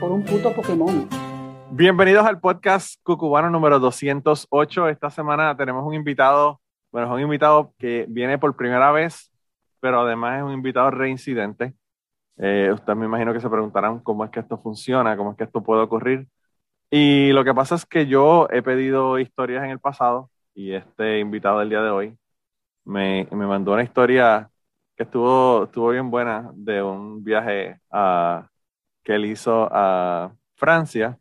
por un puto Pokémon. Bienvenidos al podcast Cucubano número 208. Esta semana tenemos un invitado, bueno, es un invitado que viene por primera vez, pero además es un invitado reincidente. Eh, ustedes me imagino que se preguntarán cómo es que esto funciona, cómo es que esto puede ocurrir. Y lo que pasa es que yo he pedido historias en el pasado y este invitado del día de hoy me, me mandó una historia que estuvo, estuvo bien buena de un viaje a, que él hizo a Francia,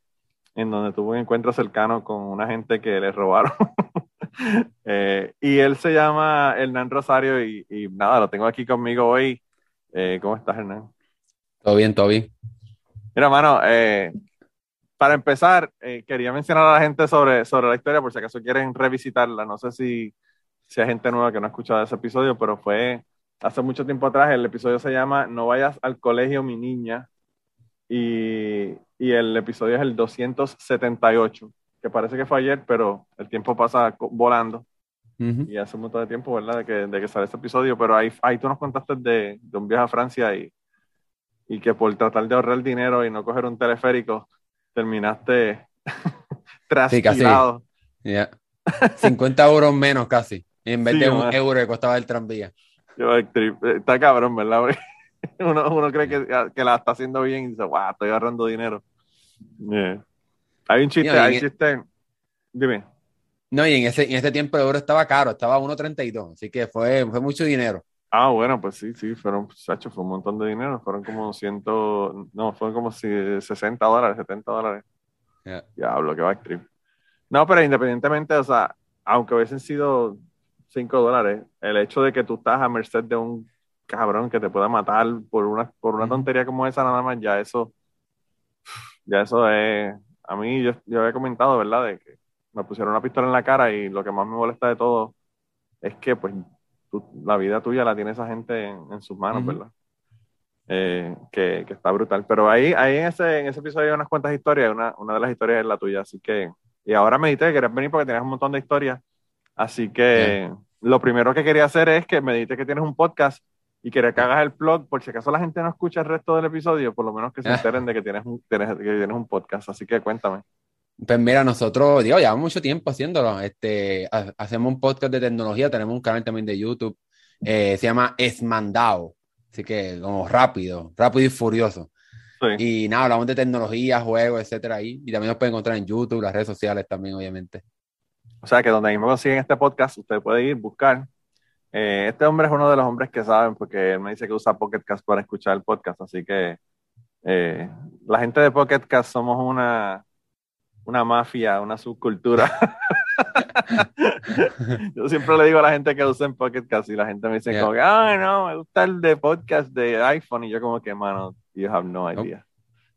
en donde tuvo un encuentro cercano con una gente que le robaron. Eh, y él se llama Hernán Rosario y, y, nada, lo tengo aquí conmigo hoy. Eh, ¿Cómo estás, Hernán? Todo bien, todo bien. Mira, mano, eh, para empezar, eh, quería mencionar a la gente sobre, sobre la historia, por si acaso quieren revisitarla. No sé si, si hay gente nueva que no ha escuchado ese episodio, pero fue hace mucho tiempo atrás. El episodio se llama No vayas al colegio, mi niña. Y, y el episodio es el 278, que parece que fue ayer, pero el tiempo pasa volando. Y hace un montón de tiempo, ¿verdad? De que, de que sale este episodio, pero ahí, ahí tú nos contaste de, de un viaje a Francia y, y que por tratar de ahorrar dinero y no coger un teleférico, terminaste trasquilado. Sí, 50 euros menos casi, en vez de un euro que costaba el tranvía. Está cabrón, ¿verdad? Uno, uno cree que, que, la está haciendo bien y dice, wow, estoy ahorrando dinero. Hay un chiste, hay un chiste. Dime. No, y en ese, en ese tiempo el euro estaba caro, estaba a 1.32, así que fue, fue mucho dinero. Ah, bueno, pues sí, sí, fueron, Sacho, fue un montón de dinero, fueron como ciento, no, fueron como 60 dólares, 70 dólares. Ya Diablo, que va a No, pero independientemente, o sea, aunque hubiesen sido 5 dólares, el hecho de que tú estás a merced de un cabrón que te pueda matar por una, por una tontería como esa nada más, ya eso, ya eso es, a mí yo, yo había comentado, ¿verdad? De que me pusieron una pistola en la cara y lo que más me molesta de todo es que pues la vida tuya la tiene esa gente en, sus manos, ¿verdad? Eh, que, que, está brutal. Pero ahí, ahí en, ese, en ese episodio hay unas cuantas historias, una, una de las historias es la tuya, así que, y ahora me dijiste que querías venir porque tenías un montón de historias, así que lo primero que quería hacer es que me dijiste que tienes un podcast y que hagas el blog, por si acaso la gente no escucha el resto del episodio, por lo menos que se enteren de que tienes un, tienes, que tienes un podcast, así que cuéntame. Pues mira, nosotros, digo, llevamos mucho tiempo haciéndolo. Este, hacemos un podcast de tecnología, tenemos un canal también de YouTube, eh, se llama Esmandao, así que como rápido, rápido y furioso. Y nada, hablamos de tecnología, juegos, etcétera ahí. Y también nos pueden encontrar en YouTube, las redes sociales también, obviamente. O sea que donde mismo consiguen este podcast, usted puede ir, buscar. Eh, este hombre es uno de los hombres que saben, porque él me dice que usa Pocket Cast para escuchar el podcast, así que eh, la gente de Pocket Cast somos una, una mafia, una subcultura. Yo siempre le digo a la gente que usen Pocket Cast y la gente me dice como, ah, no, me gusta el de podcast de iPhone y yo como que, mano, you have no idea.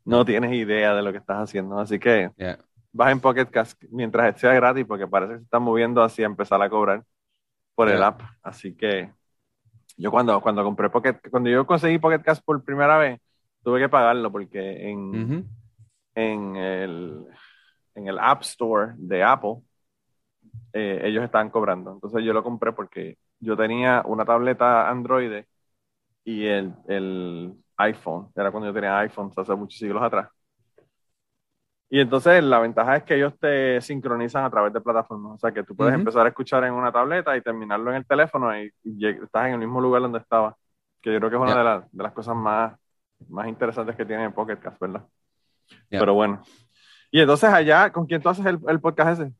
No tienes idea de lo que estás haciendo, así que vas en Pocket Cast mientras sea gratis porque parece que se está moviendo así a empezar a cobrar por el app, así que yo cuando, cuando compré Pocket, cuando yo conseguí Pocket Cast por primera vez, tuve que pagarlo porque en, en el en el App Store de Apple, eh, ellos estaban cobrando. Entonces yo lo compré porque yo tenía una tableta Android y el, el iPhone. Era cuando yo tenía iPhone hace muchos siglos atrás. Y entonces la ventaja es que ellos te sincronizan a través de plataformas. O sea que tú puedes empezar a escuchar en una tableta y terminarlo en el teléfono y, estás en el mismo lugar donde estaba. Que yo creo que es una de, de, las cosas más, más interesantes que tiene Pocket Cast, ¿verdad? Pero bueno, y entonces allá, ¿con quién tú haces el, el podcast ese?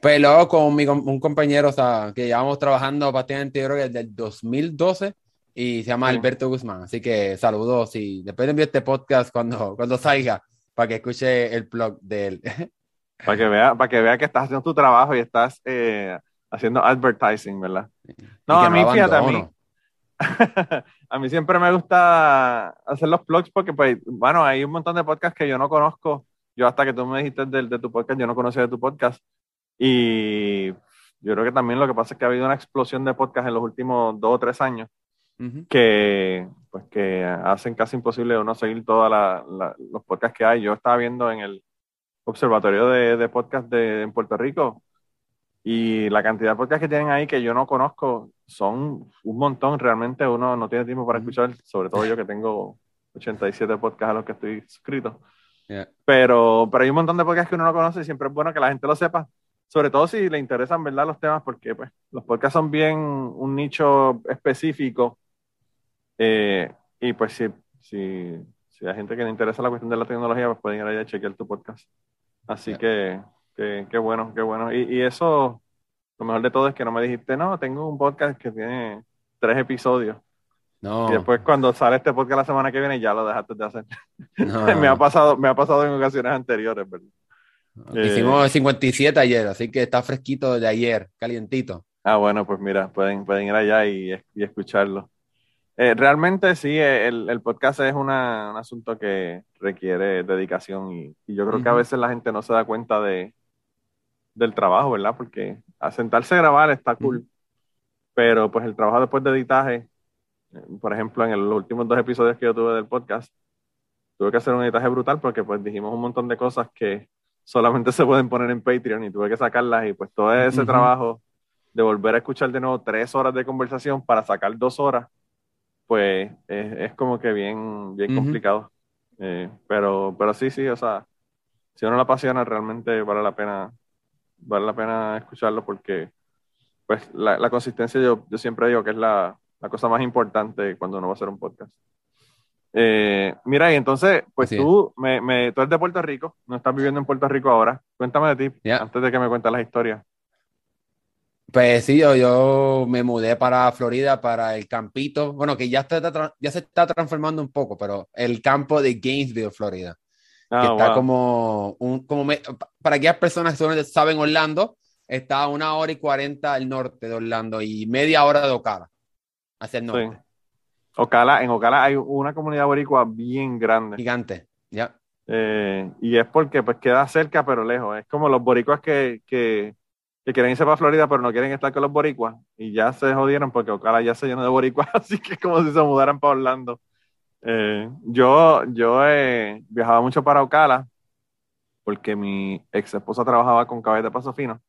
Pues luego con mi, un compañero, o sea, que llevamos trabajando bastante, yo creo que desde el 2012, y se llama Alberto Guzmán. Así que saludos y después envío este podcast cuando, cuando salga, para que escuche el blog de él. Para que vea, para que vea que estás haciendo tu trabajo y estás eh, haciendo advertising, ¿verdad? No, a mí, fíjate, a mí, a mí siempre me gusta hacer los blogs porque, pues, bueno, hay un montón de podcasts que yo no conozco. Yo hasta que tú me dijiste de, de tu podcast, yo no conocía de tu podcast. Y yo creo que también lo que pasa es que ha habido una explosión de podcasts en los últimos dos o tres años que, pues, que hacen casi imposible uno seguir todos los podcasts que hay. Yo estaba viendo en el observatorio de, de podcast de, en Puerto Rico y la cantidad de podcasts que tienen ahí que yo no conozco son un montón. Realmente uno no tiene tiempo para escuchar, sobre todo yo que tengo 87 podcasts a los que estoy suscrito. Pero, pero hay un montón de podcasts que uno no conoce y siempre es bueno que la gente lo sepa sobre todo si le interesan, ¿verdad? Los temas, porque pues, los podcasts son bien un nicho específico. Eh, y pues si, si, si, hay gente que le interesa la cuestión de la tecnología, pues pueden ir allá a chequear tu podcast. Así que, qué bueno, qué bueno. Y, y, eso, lo mejor de todo es que no me dijiste, no, tengo un podcast que tiene tres episodios. No. Y después cuando sale este podcast la semana que viene ya lo dejaste de hacer. me, ha pasado, me ha pasado en ocasiones anteriores, ¿verdad? Hicimos 57 ayer, así que está fresquito de ayer, calientito. Ah, bueno, pues mira, pueden, pueden ir allá y, y escucharlo. Eh, realmente sí, el, el podcast es una, un asunto que requiere dedicación y, y yo creo que a veces la gente no se da cuenta de, del trabajo, ¿verdad? Porque a sentarse a grabar está cool, pero pues el trabajo después de editaje, eh, por ejemplo, en los últimos dos episodios que yo tuve del podcast, tuve que hacer un editaje brutal porque pues dijimos un montón de cosas que solamente se pueden poner en Patreon y tuve que sacarlas y pues todo ese trabajo de volver a escuchar de nuevo tres horas de conversación para sacar dos horas, pues es, como que bien, bien complicado. Eh, pero, pero sí, sí, o sea, si uno la apasiona realmente vale la pena, vale la pena escucharlo porque pues la, consistencia yo, yo siempre digo que es la, la cosa más importante cuando uno va a hacer un podcast. Eh, mira, y entonces, pues tú, me, me, tú eres de Puerto Rico, no estás viviendo en Puerto Rico ahora. Cuéntame de ti, antes de que me cuentes las historias. Pues sí, yo, yo, me mudé para Florida, para el campito, bueno, que ya, está, ya se está transformando un poco, pero el campo de Gainesville, Florida. que ah, está como, un, como para aquellas personas que saben Orlando, está a una hora y cuarenta al norte de Orlando y media hora de Ocala, hacia el norte. Ocala, en Ocala hay una comunidad boricua bien grande. Gigante, ya. Eh, y es porque pues queda cerca pero lejos. Es como los boricuas que, que, que, quieren irse para Florida pero no quieren estar con los boricuas y ya se jodieron porque Ocala ya se llenó de boricuas, así que es como si se mudaran para Orlando. Eh, yo yo eh, viajaba mucho para Ocala porque mi ex esposa trabajaba con cabeza de paso fino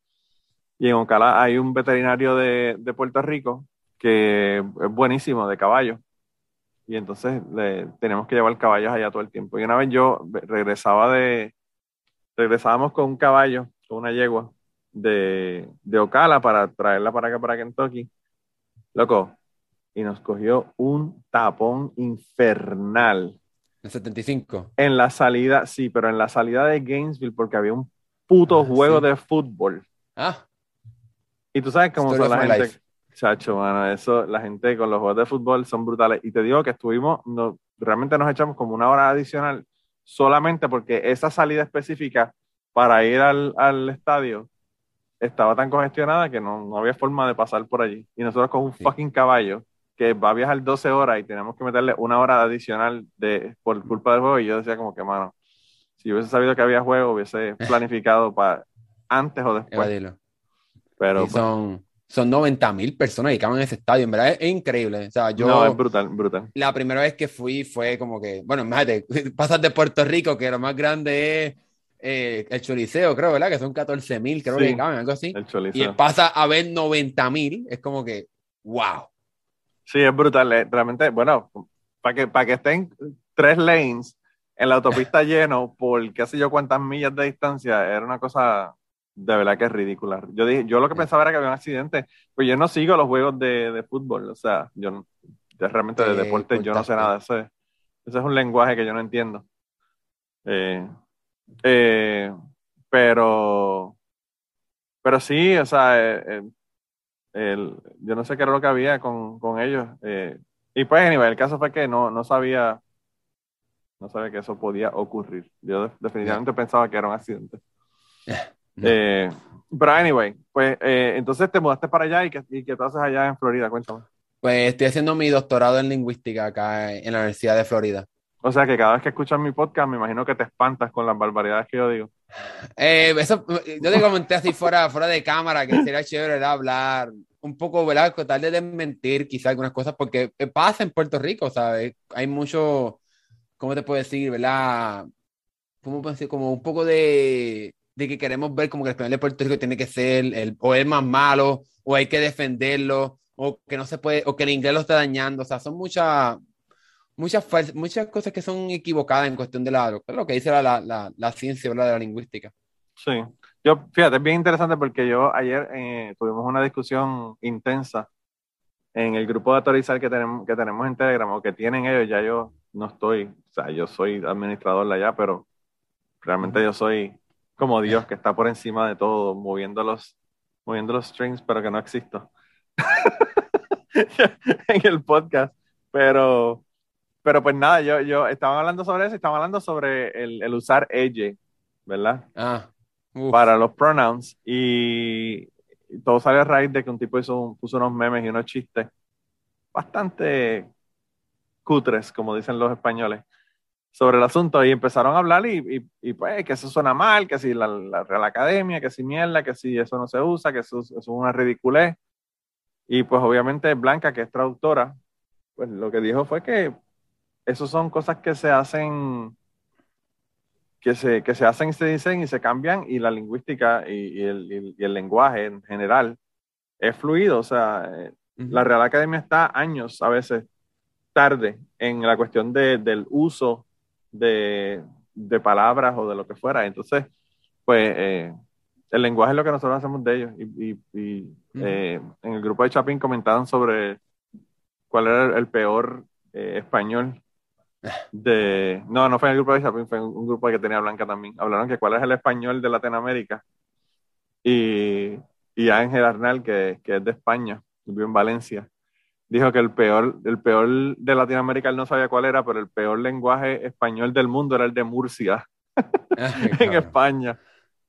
y en Ocala hay un veterinario de, de Puerto Rico que es buenísimo de caballo y entonces le, teníamos que llevar caballos allá todo el tiempo. Y una vez yo regresaba de, regresábamos con un caballo, con una yegua de, de Ocala para traerla para acá, para Kentucky. Loco, y nos cogió un tapón infernal. ¿En 75? En la salida, sí, pero en la salida de Gainesville, porque había un puto ah, juego de fútbol. Ah. Y tú sabes cómo son la gente. Chacho, mano, eso, la gente con los juegos de fútbol son brutales. Y te digo que estuvimos, no, realmente nos echamos como una hora adicional solamente porque esa salida específica para ir al, al estadio estaba tan congestionada que no, no, había forma de pasar por allí. Y nosotros con un fucking caballo que va a viajar 12 horas y tenemos que meterle una hora adicional de, por culpa del juego. Y yo decía como que, mano, si hubiese sabido que había juego, hubiese planificado para antes o después. Pero pues, son, son 90 mil personas que caben en ese estadio. En verdad es, increíble. O sea, yo. No, es brutal, brutal. La primera vez que fui fue como que. Bueno, imagínate, pasas de Puerto Rico, que lo más grande es eh, el Choliseo, creo, ¿verdad? Que son 14 mil, creo que caben, algo así. El. Y pasa a ver 90 mil, es como que. ¡Wow! Sí, es brutal. Eh, realmente, bueno, para que, para que estén tres lanes en la autopista lleno por qué sé yo cuántas millas de distancia, era una cosa de verdad que es ridícula. Yo dije, yo lo que pensaba era que había un accidente, pues yo no sigo los juegos de, de fútbol, o sea, yo, realmente de deporte yo no sé nada, ese, ese es un lenguaje que yo no entiendo. Eh, eh, pero, pero sí, o sea, eh, el, yo no sé qué era lo que había con, con ellos. y pues, nivel el caso fue que no, no sabía, no sabía que eso podía ocurrir. Yo definitivamente pensaba que era un accidente. Eh, pero anyway, pues eh, entonces te mudaste para allá y qué, y qué haces allá en Florida, cuéntame. Pues estoy haciendo mi doctorado en lingüística acá en la Universidad de Florida. O sea que cada vez que escuchas mi podcast, me imagino que te espantas con las barbaridades que yo digo. Eh, eso, yo te comenté así fuera, fuera de cámara que sería chévere hablar un poco, ¿verdad? Tal de desmentir quizás algunas cosas, porque pasa en Puerto Rico, ¿sabes? Hay mucho, ¿cómo te puedo decir, verdad? ¿Cómo puedo decir? Como un poco de, de que queremos ver como que el español de Puerto Rico tiene que ser el, o el más malo, o hay que defenderlo, o que no se puede, o que el inglés lo está dañando, o sea, son muchas muchas, muchas cosas que son equivocadas en cuestión de la, lo que dice la, la, la, ciencia de la lingüística. Sí, yo, fíjate, es bien interesante porque yo ayer eh, tuvimos una discusión intensa en el grupo de autorizar que tenemos, que tenemos en Telegram o que tienen ellos, ya yo no estoy, o sea, yo soy administrador de allá, pero realmente yo soy como Dios que está por encima de todo, moviendo los, moviendo los strings, pero que no existo en el podcast. Pero, pero pues nada, yo, yo estaba hablando sobre eso, estaba hablando sobre el, el usar ella, ¿verdad? Ah, para los pronouns y, todo sale a raíz de que un tipo hizo, puso unos memes y unos chistes bastante cutres, como dicen los españoles, sobre el asunto y empezaron a hablar y, y, pues que eso suena mal, que si la, la, Real Academia, que si mierda, que si eso no se usa, que eso, eso es una ridiculez. Y pues obviamente Blanca, que es traductora, pues lo que dijo fue que eso son cosas que se hacen, que se, que se hacen y se dicen y se cambian y la lingüística y, el, y el, lenguaje en general es fluido. O sea, eh, la Real Academia está años a veces tarde en la cuestión de, del uso de, de, palabras o de lo que fuera. Entonces, pues eh, el lenguaje es lo que nosotros hacemos de ellos. Y, y, eh, en el grupo de Chapin comentaron sobre cuál era el peor español de... No, no fue en el grupo de Chapin, fue en un grupo que tenía Blanca también. Hablaron que cuál es el español de Latinoamérica. Y, y Ángel Arnal, que, que es de España, vivió en Valencia, dijo que el peor, el peor de Latinoamérica, él no sabía cuál era, pero el peor lenguaje español del mundo era el de Murcia, en España.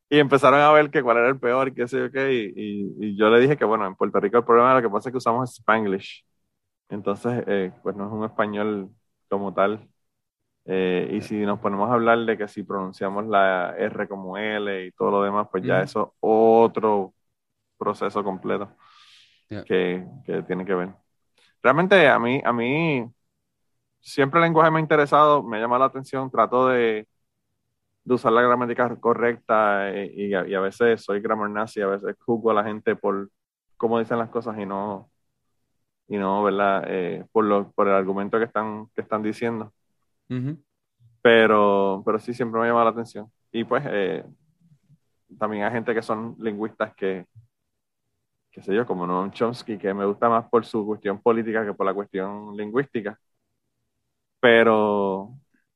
Y empezaron a ver que cuál era el peor, qué sé yo qué, y, y, yo le dije que, bueno, en Puerto Rico el problema lo que pasa es que usamos Spanglish. Entonces, eh, pues no es un español como tal. Eh, y si nos ponemos a hablar de que si pronunciamos la R como L y todo lo demás, pues ya eso es otro proceso completo que, que, tiene que ver. Realmente a mí, a mí siempre el lenguaje me ha interesado, me llama la atención, trato de, de usar la gramática correcta eh, y, y, a, veces soy grammar nazi, a veces juzgo a la gente por cómo dicen las cosas y no, y no, ¿verdad? Eh, por, lo, por el argumento que están, que están diciendo. pero, pero sí, siempre me llama la atención. Y pues eh, también hay gente que son lingüistas que, qué sé yo, como Noam Chomsky, que me gusta más por su cuestión política que por la cuestión lingüística. Pero,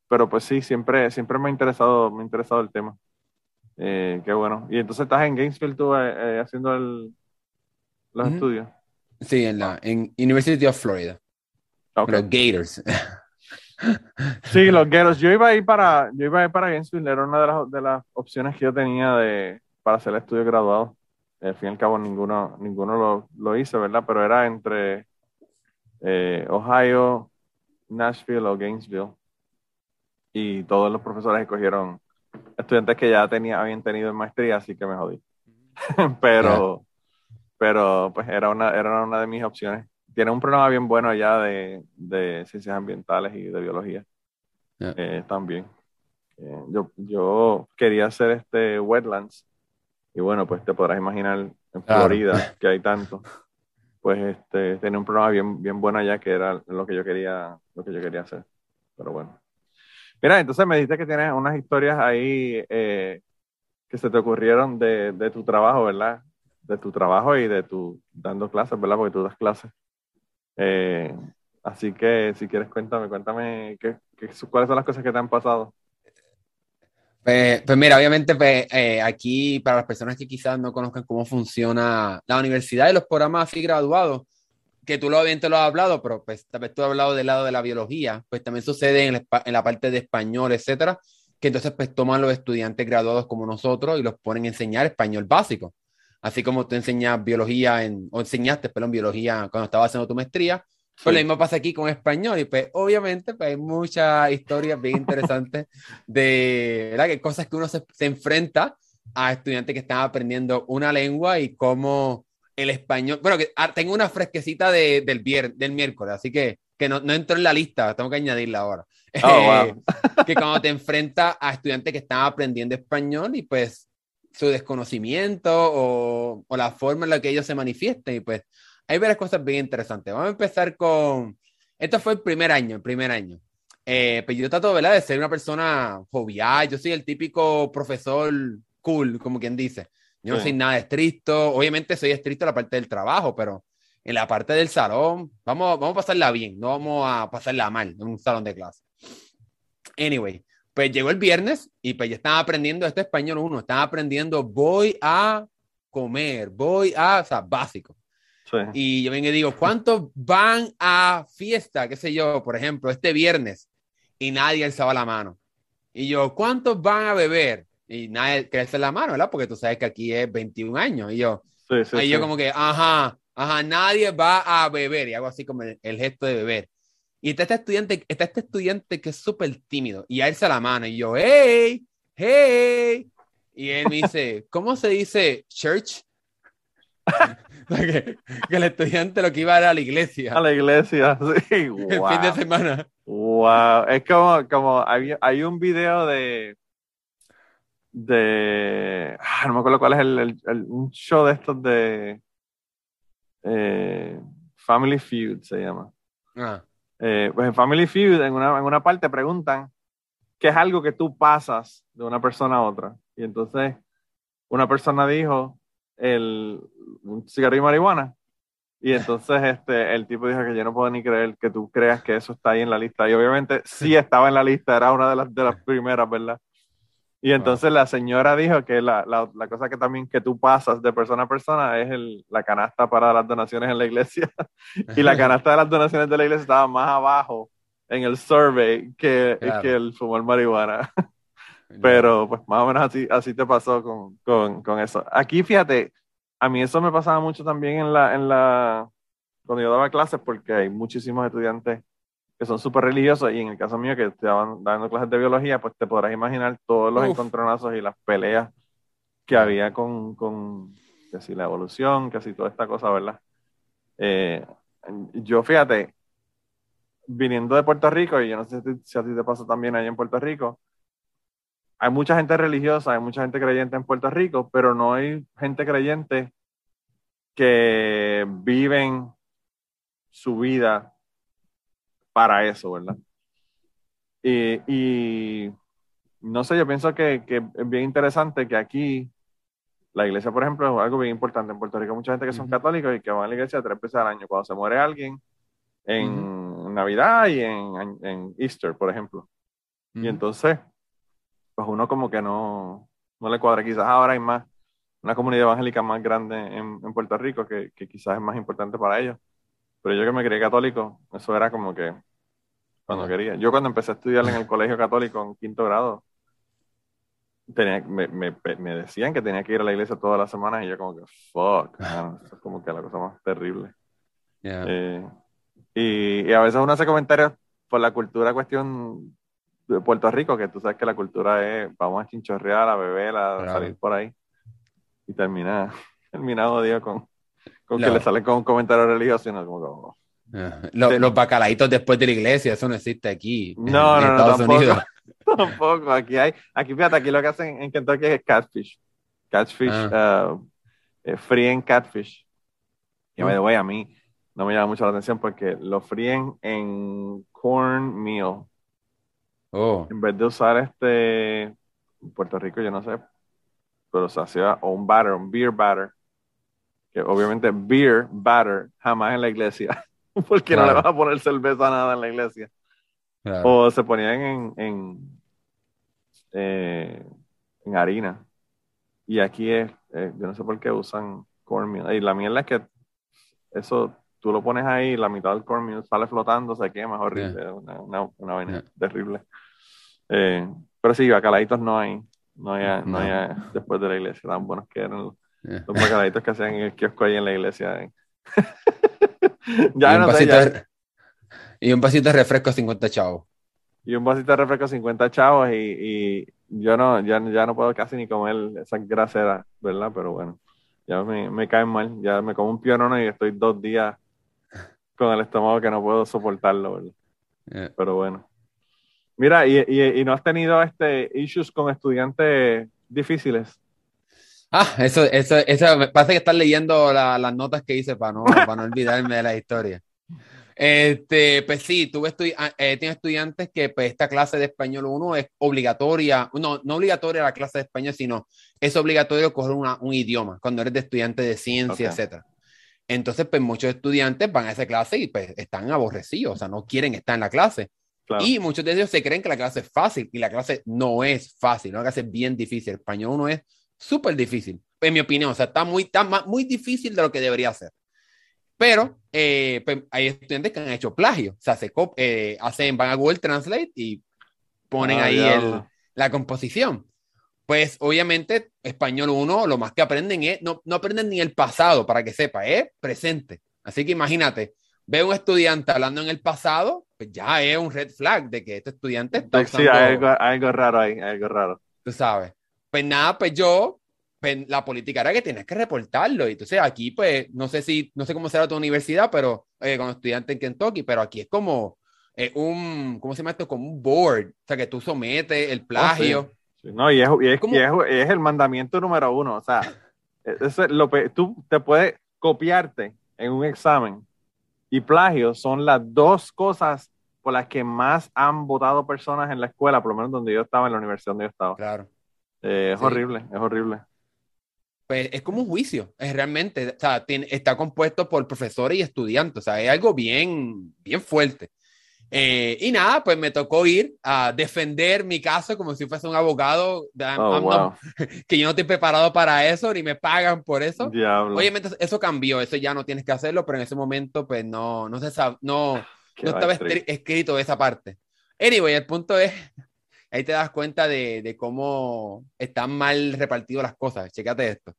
pero pues sí, siempre, siempre me ha interesado, me ha interesado el tema. Eh, qué bueno. Y entonces estás en Gainesville tú haciendo el, los estudios. Sí, en la en University of Florida. Los Gators. sí, los Gators. Yo iba a ir para, yo iba a ir para Gainesville, era una de las, de las opciones que yo tenía de, para hacer el estudio graduado. Al fin y al cabo, ninguno, ninguno lo, lo hice, ¿verdad? Pero era entre eh, Ohio, Nashville o Gainesville. Y todos los profesores escogieron estudiantes que ya tenía, habían tenido en maestría, así que me jodí. Pero pero pues era una, era una de mis opciones. Tiene un programa bien bueno allá de, de ciencias ambientales y de biología eh, también. Eh, yo, yo quería hacer este wetlands y bueno, pues te podrás imaginar en Florida que hay tanto. Pues este, tenía un programa bien, bien bueno allá que era lo que yo quería, lo que yo quería hacer. Pero bueno. Mira, entonces me dijiste que tienes unas historias ahí eh, que se te ocurrieron de, de tu trabajo, ¿verdad? De tu trabajo y de tu dando clases, ¿verdad? Porque tú das clases. Eh, así que si quieres cuéntame, cuéntame qué, qué, cuáles son las cosas que te han pasado. Pues, pues mira, obviamente pues, eh, aquí para las personas que quizás no conozcan cómo funciona la universidad y los programas así graduados, que tú lo obviamente lo has hablado, pero pues tal vez tú has hablado del lado de la biología, pues también sucede en, en la parte de español, etcétera, que entonces pues toman los estudiantes graduados como nosotros y los ponen a enseñar español básico. Así como tú enseñas biología en, o enseñaste, perdón, biología cuando estabas haciendo tu maestría, pues lo mismo pasa aquí con español y pues obviamente pues, hay muchas historias bien interesantes de ¿verdad? Que cosas que uno se, se, enfrenta a estudiantes que están aprendiendo una lengua y cómo el español, bueno, que ah, tengo una fresquecita de, del, vier, del miércoles, así que, que no, no entró en la lista, tengo que añadirla ahora. Oh, que cuando te enfrentas a estudiantes que están aprendiendo español y pues su desconocimiento o, o, la forma en la que ellos se manifiesten y pues hay varias cosas bien interesantes. Vamos a empezar con, esto fue el primer año, el primer año. Eh, pues yo trato ¿verdad? de ser una persona jovial, yo soy el típico profesor cool, como quien dice. Yo no soy nada estricto, obviamente soy estricto en la parte del trabajo, pero en la parte del salón, vamos, vamos a pasarla bien, no vamos a pasarla mal en un salón de clase. Anyway, pues llegó el viernes y pues ya están aprendiendo este español uno, están aprendiendo voy a comer, voy a, o sea, básico. Y yo vengo y digo, ¿cuántos van a fiesta, qué sé yo, por ejemplo, este viernes? Y nadie alzaba la mano. Y yo, ¿cuántos van a beber? Y nadie crece la mano, ¿verdad? Porque tú sabes que aquí es 21 años. Y yo, y yo como que, ajá, ajá, nadie va a beber. Y hago así como el, gesto de beber. Y está este estudiante, está este estudiante que es súper tímido y alza la mano. Y yo, hey, hey. Y él me dice, ¿cómo se dice church? que, el estudiante lo que iba era a la iglesia. A la iglesia, sí. El fin de semana. Wow. Es como, como hay, hay un video de. de. Ah, no me acuerdo cuál es el, el, un show de estos de. Eh, Family Feud se llama. Ah. Eh, pues en Family Feud, en una, en una parte preguntan qué es algo que tú pasas de una persona a otra. Y entonces una persona dijo el, un cigarrillo de marihuana. Y entonces este, el tipo dijo que yo no puedo ni creer que tú creas que eso está ahí en la lista. Y obviamente sí estaba en la lista, era una de las, de las primeras, ¿verdad? Y entonces la señora dijo que la, la, la, cosa que también que tú pasas de persona a persona es el, la canasta para las donaciones en la iglesia. y la canasta de las donaciones de la iglesia estaba más abajo en el survey que, que el fumar marihuana. Pero pues más o menos así, así te pasó con, con, con eso. Aquí fíjate, a mí eso me pasaba mucho también en la, en la, cuando yo daba clases, porque hay muchísimos estudiantes que son súper religiosos, y en el caso mío, que estaban dando clases de biología, pues te podrás imaginar todos los encontronazos y las peleas que había con, con que si la evolución, que si toda esta cosa, ¿verdad? Eh, yo, fíjate, viniendo de Puerto Rico, y yo no sé si a ti te pasó también allá en Puerto Rico, hay mucha gente religiosa, hay mucha gente creyente en Puerto Rico, pero no hay gente creyente que viven su vida para eso, ¿verdad? Y, no sé, yo pienso que, es bien interesante que aquí la iglesia, por ejemplo, es algo bien importante. En Puerto Rico hay mucha gente que son católicos y que van a la iglesia tres veces al año. Cuando se muere alguien, en Navidad y en, Easter, por ejemplo. Y entonces, pues uno como que no, no le cuadra. Quizás ahora hay más, una comunidad evangélica más grande en, en Puerto Rico que, que, quizás es más importante para ellos. Pero yo que me creí católico, eso era como que cuando quería. Yo cuando empecé a estudiar en el colegio católico en quinto grado, tenía, me, me, me, decían que tenía que ir a la iglesia todas las semanas y yo como que, fuck, eso es como que la cosa más terrible. Eh, y, y, a veces uno hace comentarios por la cultura cuestión de Puerto Rico, que tú sabes que la cultura es, vamos a chinchorrear, a beber, a salir por ahí. Y termina, termina odio con, con que le salen con un comentario religioso, ¿no? Como, como los, bacalaitos después de la iglesia, eso no existe aquí. No, no, no, tampoco, tampoco. Aquí hay, aquí fíjate, aquí lo que hacen en Kentucky es catfish. Catfish, ah. uh, eh, fríen catfish. Y me voy a mí no me llama mucho la atención porque lo fríen en cornmeal. Oh. En vez de usar este, en Puerto Rico yo no sé, pero se hacía o un batter, un beer batter, que obviamente beer batter jamás en la iglesia, porque no le vas a poner cerveza a nada en la iglesia. O se ponían en, en, eh, en harina. Y aquí es, eh, yo no sé por qué usan cornmeal. Y la mierda es que eso tú lo pones ahí, la mitad del cornmeal sale flotando, se quema, horrible, una, una, una vaina terrible. Eh, pero sí, bacalaitos no hay, no hay, no hay después de la iglesia, tan buenos que eran Los bacalaitos que hacían en el kiosco ahí en la iglesia. ya y no sé, ya. y un vasito de refresco 50 chavos. Y un vasito de refresco 50 chavos y, y yo no, ya, ya no puedo casi ni comer esa grasera, ¿verdad? Pero bueno, ya me, me caen mal. Ya me como un pionono y estoy dos días con el estómago que no puedo soportarlo, ¿verdad? Eh. Pero bueno. Mira, y, y, no has tenido este issues con estudiantes difíciles. Ah, eso, eso, eso, me parece que estás leyendo las notas que hice para no, para no olvidarme de la historia. Este, pues sí, tuve estu ah, eh, tengo estudiantes que pues, esta clase de español 1 es obligatoria, no, no obligatoria la clase de español, sino es obligatorio coger un idioma cuando eres de estudiante de ciencia, etcétera. Entonces, pues muchos estudiantes van a esa clase y pues están aborrecidos, o sea, no quieren estar en la clase. Y muchos de ellos se creen que la clase es fácil y la clase no es fácil, la clase es bien difícil. El español uno es súper difícil, en mi opinión, o sea, está muy, está muy difícil de lo que debería ser. Pero eh, pues, hay estudiantes que han hecho plagio, o sea, se eh, hacen, van a Google Translate y ponen ah, ahí el, la composición. Pues obviamente, español 1, lo más que aprenden es, no, no aprenden ni el pasado, para que sepa, es presente. Así que imagínate, ve un estudiante hablando en el pasado, pues ya es un red flag de que este estudiante está Sí, hay algo, raro ahí, hay algo raro. Tú sabes. Pues nada, pues yo, pues, la política era que tienes que reportarlo. Y entonces aquí, pues, no sé si, no sé cómo será tu universidad, pero eh, con estudiante en Kentucky, pero aquí es como eh, un, ¿cómo se llama esto? Como un board, o sea, que tú sometes el oh, plagio. No, y es, es, el mandamiento número uno. O sea, eso lo, tú te puedes copiarte en un examen y plagio son las dos cosas por las que más han votado personas en la escuela, por lo menos donde yo estaba, en la universidad donde yo estaba. Claro. Eh, es horrible, es horrible. Pues es como un juicio, es realmente, o sea, está compuesto por profesores y estudiantes, o sea, es algo bien, bien fuerte. Eh, y nada, pues me tocó ir a defender mi caso como si fuese un abogado, oh, que yo no estoy preparado para eso, ni me pagan por eso. Obviamente eso cambió, eso ya no tienes que hacerlo, pero en ese momento pues no, no se sabe, no, no estaba escrito esa parte. Anyway, el punto es, ahí te das cuenta de, de cómo están mal repartidas las cosas. Chécate esto.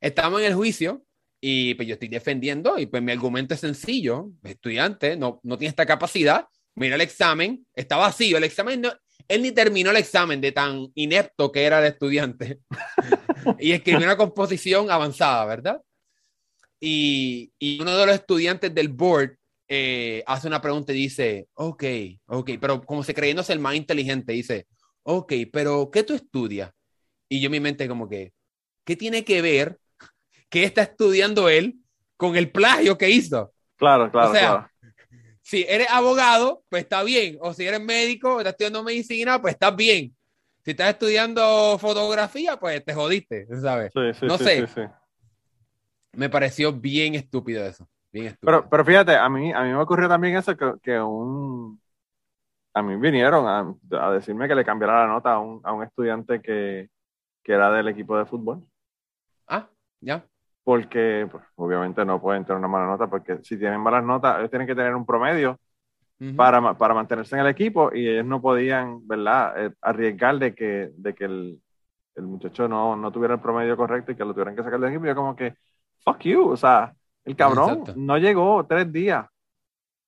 Estamos en el juicio y pues yo estoy defendiendo y pues mi argumento es sencillo. Estudiante no, no tiene esta capacidad, mira el examen, está vacío, el examen no, él ni terminó el examen de tan inepto que era el estudiante y escribió una composición avanzada, ¿verdad? Y, y, uno de los estudiantes del board eh, hace una pregunta y dice, ok, ok, pero como se creyéndose el más inteligente, dice, ok, pero ¿qué tú estudias? Y yo mi mente como que, ¿qué tiene que ver qué está estudiando él con el plagio que hizo? Claro, claro, claro si eres abogado, pues está bien. O si eres médico, estás estudiando medicina, pues estás bien. Si estás estudiando fotografía, pues te jodiste, ¿sabes? no sé. me pareció bien estúpido eso. Bien Pero, pero fíjate, a mí, a mí me ocurrió también eso que, un... A mí vinieron a, decirme que le cambiara la nota a un, a un estudiante que, que era del equipo de fútbol. Ah, ya porque pues, obviamente no pueden tener una mala nota, porque si tienen malas notas, ellos tienen que tener un promedio para, para, mantenerse en el equipo y ellos no podían, ¿verdad?, eh, arriesgar de que, de que el, el muchacho no, no, tuviera el promedio correcto y que lo tuvieran que sacar del equipo. Y yo como que, fuck you, o sea, el cabrón no llegó tres días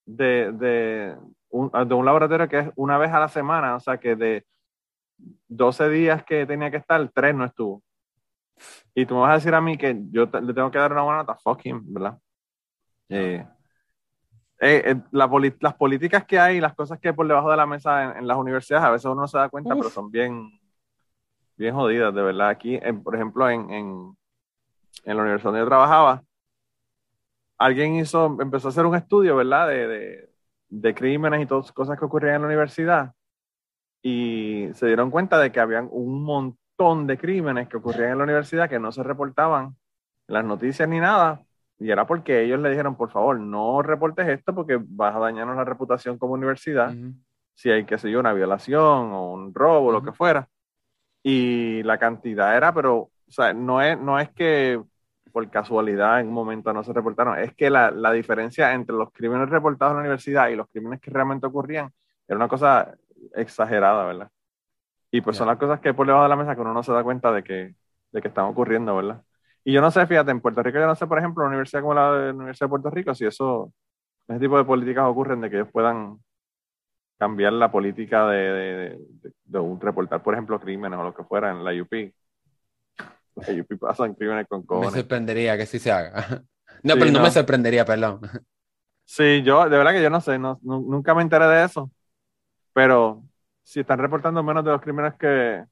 de, de, un, de un laboratorio que es una vez a la semana, o sea, que de 12 días que tenía que estar, tres no estuvo. Y tú me vas a decir a mí que yo le tengo que dar una buena nota, fuck him, ¿verdad? Eh, eh, eh, las políticas que hay, las cosas que hay por debajo de la mesa en, las universidades, a veces uno no se da cuenta, pero son bien, bien jodidas, de verdad. Aquí, por ejemplo, en, en, en, la universidad donde yo trabajaba, alguien hizo, empezó a hacer un estudio, ¿verdad? De, de, de crímenes y todas cosas que ocurrían en la universidad. Y se dieron cuenta de que habían un montón de crímenes que ocurrían en la universidad que no se reportaban en las noticias ni nada. Y era porque ellos le dijeron, por favor, no reportes esto porque vas a dañarnos la reputación como universidad. Si hay, qué sé yo, una violación o un robo, lo que fuera. Y la cantidad era, pero, o sea, no es, no es que por casualidad en un momento no se reportaron, es que la, la diferencia entre los crímenes reportados en la universidad y los crímenes que realmente ocurrían era una cosa exagerada, ¿verdad? Y pues son las cosas que hay por debajo de la mesa que uno no se da cuenta de que, de que están ocurriendo, ¿verdad? Y yo no sé, fíjate, en Puerto Rico yo no sé, por ejemplo, una universidad como la, Universidad de Puerto Rico, si eso, ese tipo de políticas ocurren de que ellos puedan cambiar la política de, de, un reportar, por ejemplo, crímenes o lo que fuera en la UP. La UP pasan crímenes con cojones. Me sorprendería que sí se haga. No, pero no, me sorprendería, perdón. Sí, yo, de verdad que yo no sé, no, nunca me enteré de eso. Pero si están reportando menos de los crímenes que,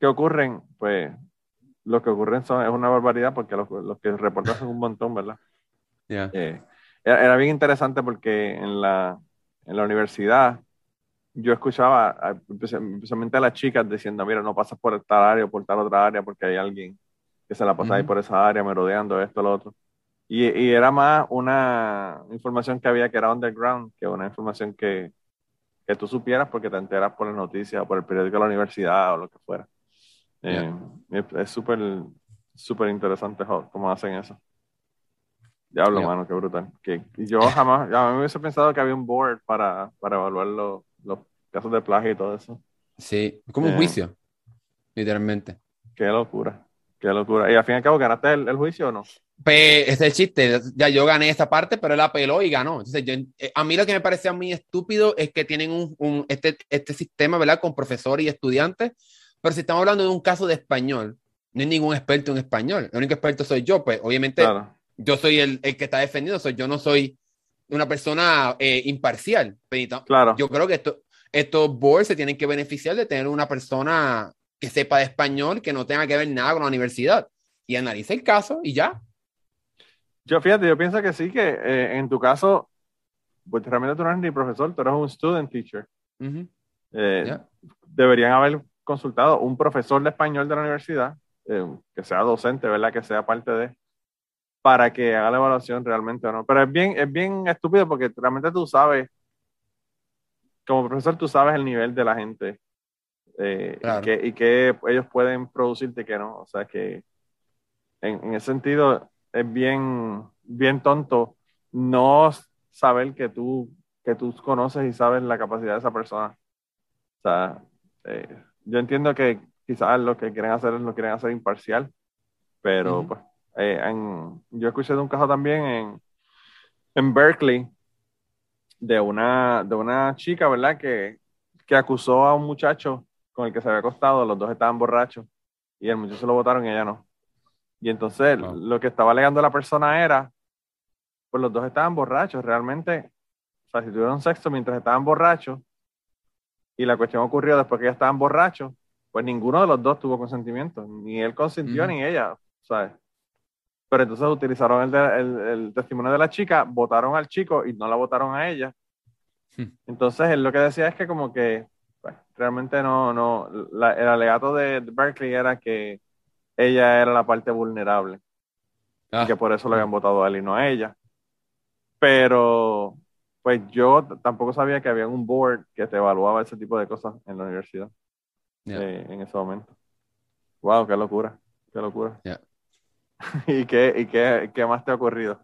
que ocurren, pues lo que ocurren son, es una barbaridad porque los, los que reportan son un montón, ¿verdad? Eh, era, bien interesante porque en la, en la universidad yo escuchaba especialmente a las chicas diciendo, mira, no pasas por tal área o por tal otra área porque hay alguien que se la pasa ahí por esa área merodeando esto, lo otro. Y, y, era más una información que había que era underground que una información que, que tú supieras porque te enteras por las noticias o por el periódico de la universidad o lo que fuera. Eh, es súper, súper interesante cómo hacen eso. Diablo, mano, qué brutal. Que, yo jamás, ya me hubiese pensado que había un board para, para evaluar los, los casos de plagio y todo eso. Sí, como un eh, juicio, literalmente. Qué locura, qué locura. ¿Y al fin y al cabo ganaste el, el juicio o no? Pues es el chiste, ya yo gané esta parte, pero él apeló y ganó. Entonces, yo, eh, a mí lo que me parecía muy estúpido es que tienen un, un este, este sistema, ¿verdad? Con profesores y estudiantes, pero si estamos hablando de un caso de español, no hay ningún experto en español. El único experto soy yo, pues obviamente yo soy el, el, que está defendiendo, soy, yo no soy una persona eh, imparcial. Claro. Yo creo que esto, estos boards se tienen que beneficiar de tener una persona que sepa de español, que no tenga que ver nada con la universidad y analice el caso y ya. Yo fíjate, yo pienso que sí, que eh, en tu caso, pues realmente tú no eres ni profesor, tú eres un student teacher. Eh, deberían haber consultado un profesor de español de la universidad, eh, que sea docente, ¿verdad? Que sea parte de, para que haga la evaluación realmente o no. Pero es bien, es bien estúpido porque realmente tú sabes, como profesor, tú sabes el nivel de la gente eh, y, que, ellos pueden producirte y que no. O sea que en, en ese sentido es bien, bien tonto no saber que tú, que tú conoces y sabes la capacidad de esa persona. O sea, eh, yo entiendo que quizás lo que quieren hacer es lo quieren hacer imparcial, pero pues, eh, yo escuché de un caso también en, en Berkeley de una, de una chica, ¿verdad? Que, que acusó a un muchacho con el que se había acostado, los dos estaban borrachos y el muchacho lo votaron y ella no. Y entonces lo que estaba alegando la persona era, pues los dos estaban borrachos, realmente, o sea, si tuvieron sexo mientras estaban borrachos, y la cuestión ocurrió después que ya estaban borrachos, pues ninguno de los dos tuvo consentimiento, ni él consintió ni ella, ¿sabes? Pero entonces utilizaron el, testimonio de la chica, votaron al chico y no la votaron a ella. Hmm. Entonces él lo que decía es que como que pues, realmente no, no, el alegato de, Berkeley era que ella era la parte vulnerable y ah. que por eso le habían votado a él y no a ella. Pero pues yo tampoco sabía que había un board que te evaluaba ese tipo de cosas en la universidad eh, en ese momento. Wow, qué locura, qué locura. ¿Y, qué, y qué, qué, más te ha ocurrido?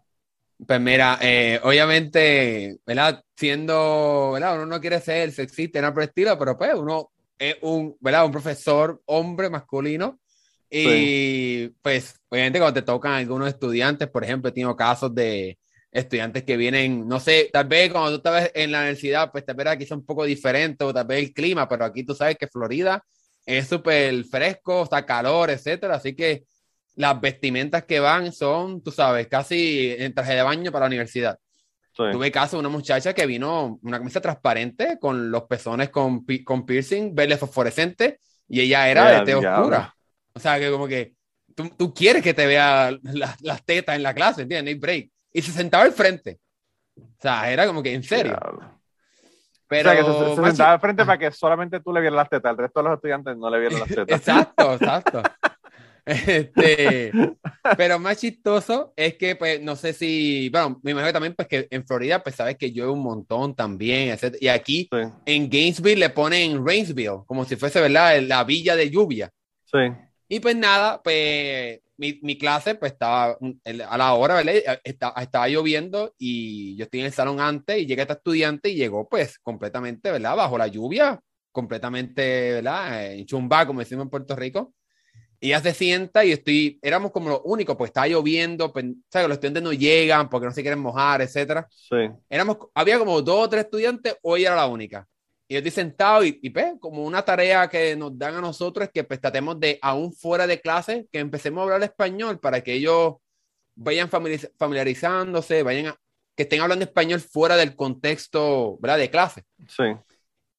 Pues mira, eh, obviamente, ¿verdad? Siendo, ¿verdad? Uno no quiere ser sexista, nada por el estilo, pero pues uno es un, ¿verdad? Un profesor hombre masculino y pues obviamente cuando te tocan algunos estudiantes, por ejemplo, he tenido casos de, estudiantes que vienen, no sé, tal vez cuando tú estabas en la universidad, pues tal vez aquí es un poco diferente, o tal vez el clima, pero aquí tú sabes que Florida es súper fresco, está calor, etcétera, así que las vestimentas que van son, tú sabes, casi en traje de baño para la universidad. Tuve caso de una muchacha que vino una camisa transparente con los pezones con, con piercing, verde fosforescente, y ella era de té oscura. O sea, que como que tú, tú quieres que te vea las tetas en la clase, ¿entiendes? break y se sentaba al frente. O sea, era como que en serio. Pero, o sea, que se, sentaba al frente para que solamente tú le vieras las tetas, el resto de los estudiantes no le vieran las tetas. exacto, exacto. Este, pero más chistoso es que, pues, no sé si, bueno, me imagino también, pues, que en Florida, pues, sabes que llueve un montón también, etc. Y aquí, en Gainesville, le ponen Rainsville, como si fuese, ¿verdad?, la villa de lluvia. Sí. Y pues nada, pues mi, mi, clase pues estaba a la hora, ¿verdad? Eh, estaba, estaba lloviendo y yo estoy en el salón antes y llega este estudiante y llegó pues completamente, ¿verdad? Bajo la lluvia, completamente, ¿verdad? En chumba, como decimos en Puerto Rico. Y ella se sienta y estoy, éramos como los únicos, pues estaba lloviendo, pues, ¿sabes? Los estudiantes no llegan porque no se quieren mojar, etcétera. Sí. Éramos, había como dos o tres estudiantes, hoy era la única. Y yo estoy sentado y, y pues, como una tarea que nos dan a nosotros es que pues, tratemos de, aún fuera de clase, que empecemos a hablar español para que ellos vayan familiarizándose, vayan a, que estén hablando español fuera del contexto, ¿verdad? De clase. Sí.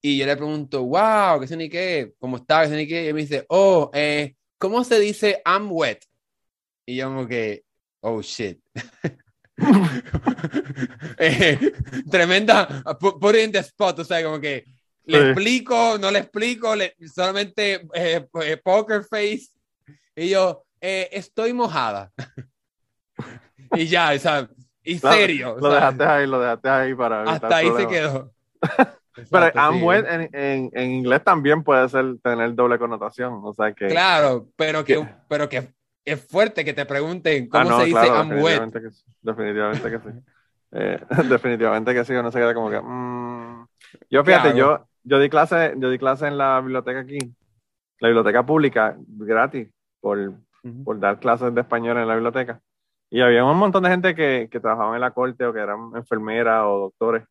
Y yo le pregunto, wow, ¿qué qué? ¿Cómo está? ¿Qué qué? Y me dice, oh, eh, ¿cómo se dice I'm wet? Y yo como que, oh, shit. eh, tremenda, put, put, in the spot, o sea, como que le sí. explico, no le explico, le, solamente eh, eh, poker face. Y yo, eh, estoy mojada. y ya, o sea, y serio. Lo, lo dejaste ahí, lo dejaste ahí para. Hasta ahí se quedó. Pero I'm sí. wet en, en, en, inglés también puede ser tener doble connotación, o sea que... Claro, pero que, pero que es fuerte que te pregunten cómo ah, no, se dice claro, I'm definitivamente wet. Que sí, definitivamente que sí. Eh, definitivamente que sí, uno se queda como que... Mm. Yo fíjate, yo, yo, di clase, yo di clase en la biblioteca aquí, la biblioteca pública, gratis, por, uh -huh. por dar clases de español en la biblioteca. Y había un montón de gente que, que trabajaban en la corte o que eran enfermeras o doctores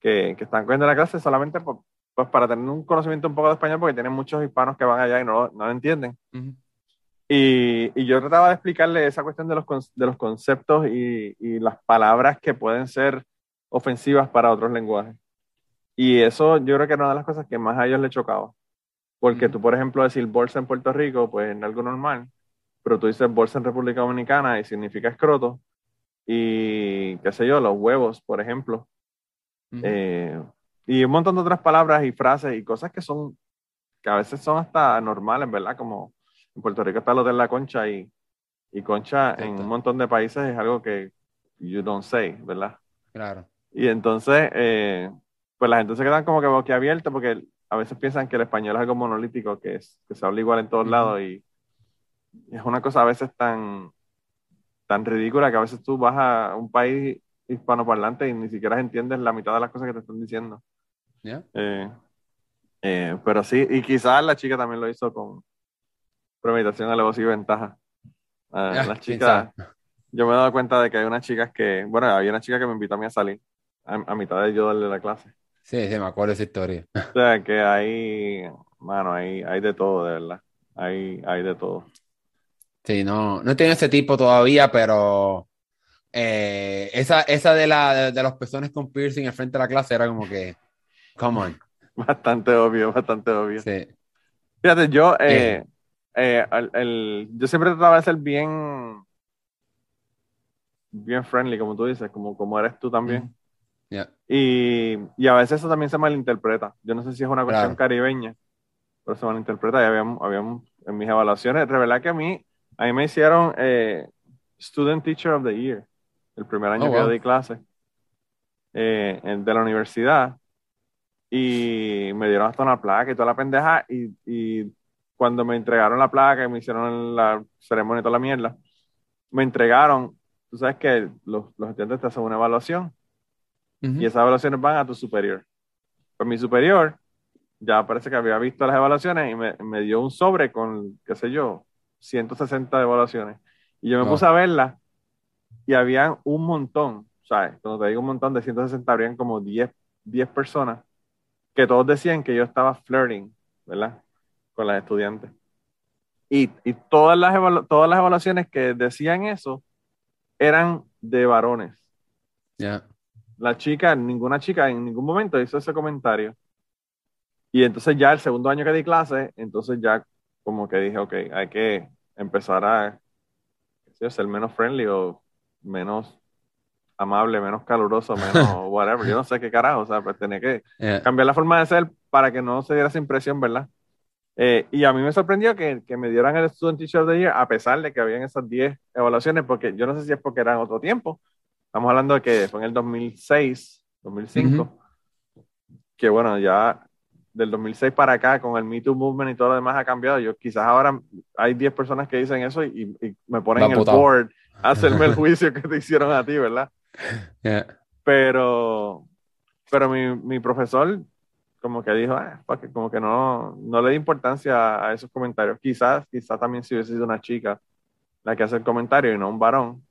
que, que están cogiendo la clase solamente por, pues para tener un conocimiento un poco de español, porque tienen muchos hispanos que van allá y no, no lo entienden. Uh -huh. y, y, yo trataba de explicarle esa cuestión de los, de los conceptos y, y, las palabras que pueden ser ofensivas para otros lenguajes. Y eso yo creo que era una de las cosas que más a ellos les chocaba. Porque uh -huh. tú, por ejemplo, decir bolsa en Puerto Rico, pues es algo normal, pero tú dices bolsa en República Dominicana y significa escroto. Y qué sé yo, los huevos, por ejemplo, Uh -huh. eh, y un montón de otras palabras y frases y cosas que son, que a veces son hasta normales, ¿verdad? Como en Puerto Rico está lo de la concha y, y concha Exacto. en un montón de países es algo que you don't say, ¿verdad? Claro. Y entonces, eh, pues la gente se queda como que boquiabierta porque a veces piensan que el español es algo monolítico, que, es, que se habla igual en todos uh -huh. lados y es una cosa a veces tan, tan ridícula que a veces tú vas a un país hispanoparlante y ni siquiera entiendes la mitad de las cosas que te están diciendo. Yeah. Eh, eh, pero sí, y quizás la chica también lo hizo con premeditación, alevosía y ventaja. Uh, yeah, las chicas, yo me he dado cuenta de que hay unas chicas que, bueno, había una chica que me invitó a mí a salir a, a mitad de yo darle la clase. Sí, sí, me acuerdo esa historia. O sea, que hay, mano, hay, hay de todo, de verdad. Hay, hay de todo. Sí, no, no tiene ese tipo todavía, pero eh, esa, esa de, la, de, de, los pezones con piercing al frente de la clase era como que, come on. Bastante obvio, bastante obvio. Sí. Fíjate, yo, eh, eh, el, el, yo siempre trataba de ser bien, bien friendly, como tú dices, como, como eres tú también. Mm. Yeah. Y, y, a veces eso también se malinterpreta. Yo no sé si es una cuestión claro. caribeña, pero se malinterpreta. Y habíamos, habíamos en mis evaluaciones, revelé que a mí, a mí me hicieron Student Teacher of the Year el primer año oh, que wow. yo di clase eh, de la universidad y me dieron hasta una placa y toda la pendeja y, y, cuando me entregaron la placa y me hicieron la ceremonia y toda la mierda, me entregaron, tú sabes que los, los estudiantes te hacen una evaluación uh -huh. y esas evaluaciones van a tu superior. Pues mi superior ya parece que había visto las evaluaciones y me, me dio un sobre con, qué sé yo, 160 evaluaciones. Y yo me puse a verlas y habían un montón, ¿sabes? Cuando te digo un montón de 160, habrían como 10, 10 personas que todos decían que yo estaba flirting, ¿verdad? Con las estudiantes. Y, y todas, las todas las evaluaciones que decían eso eran de varones. Yeah. La chica, ninguna chica en ningún momento hizo ese comentario. Y entonces ya el segundo año que di clase, entonces ya como que dije, ok, hay que empezar a ser menos friendly o menos amable, menos caluroso, menos whatever. Yo no sé qué carajo, o sea, pues tenía que yeah. cambiar la forma de ser para que no se diera esa impresión, ¿verdad? Eh, y a mí me sorprendió que, que, me dieran el Student Teacher of the Year a pesar de que habían esas 10 evaluaciones, porque yo no sé si es porque era en otro tiempo. Estamos hablando de que fue en el 2006, 2005, uh -huh. que bueno, ya del 2006 para acá, con el Me Too Movement y todo lo demás ha cambiado. Yo quizás ahora hay 10 personas que dicen eso y, y me ponen en el board hacerme el juicio que te hicieron a ti, ¿verdad? Yeah. Pero, pero mi, mi profesor como que dijo, ah, como que no, no le di importancia a esos comentarios. Quizás, quizás también si hubiese sido una chica la que hace el comentario y no un varón,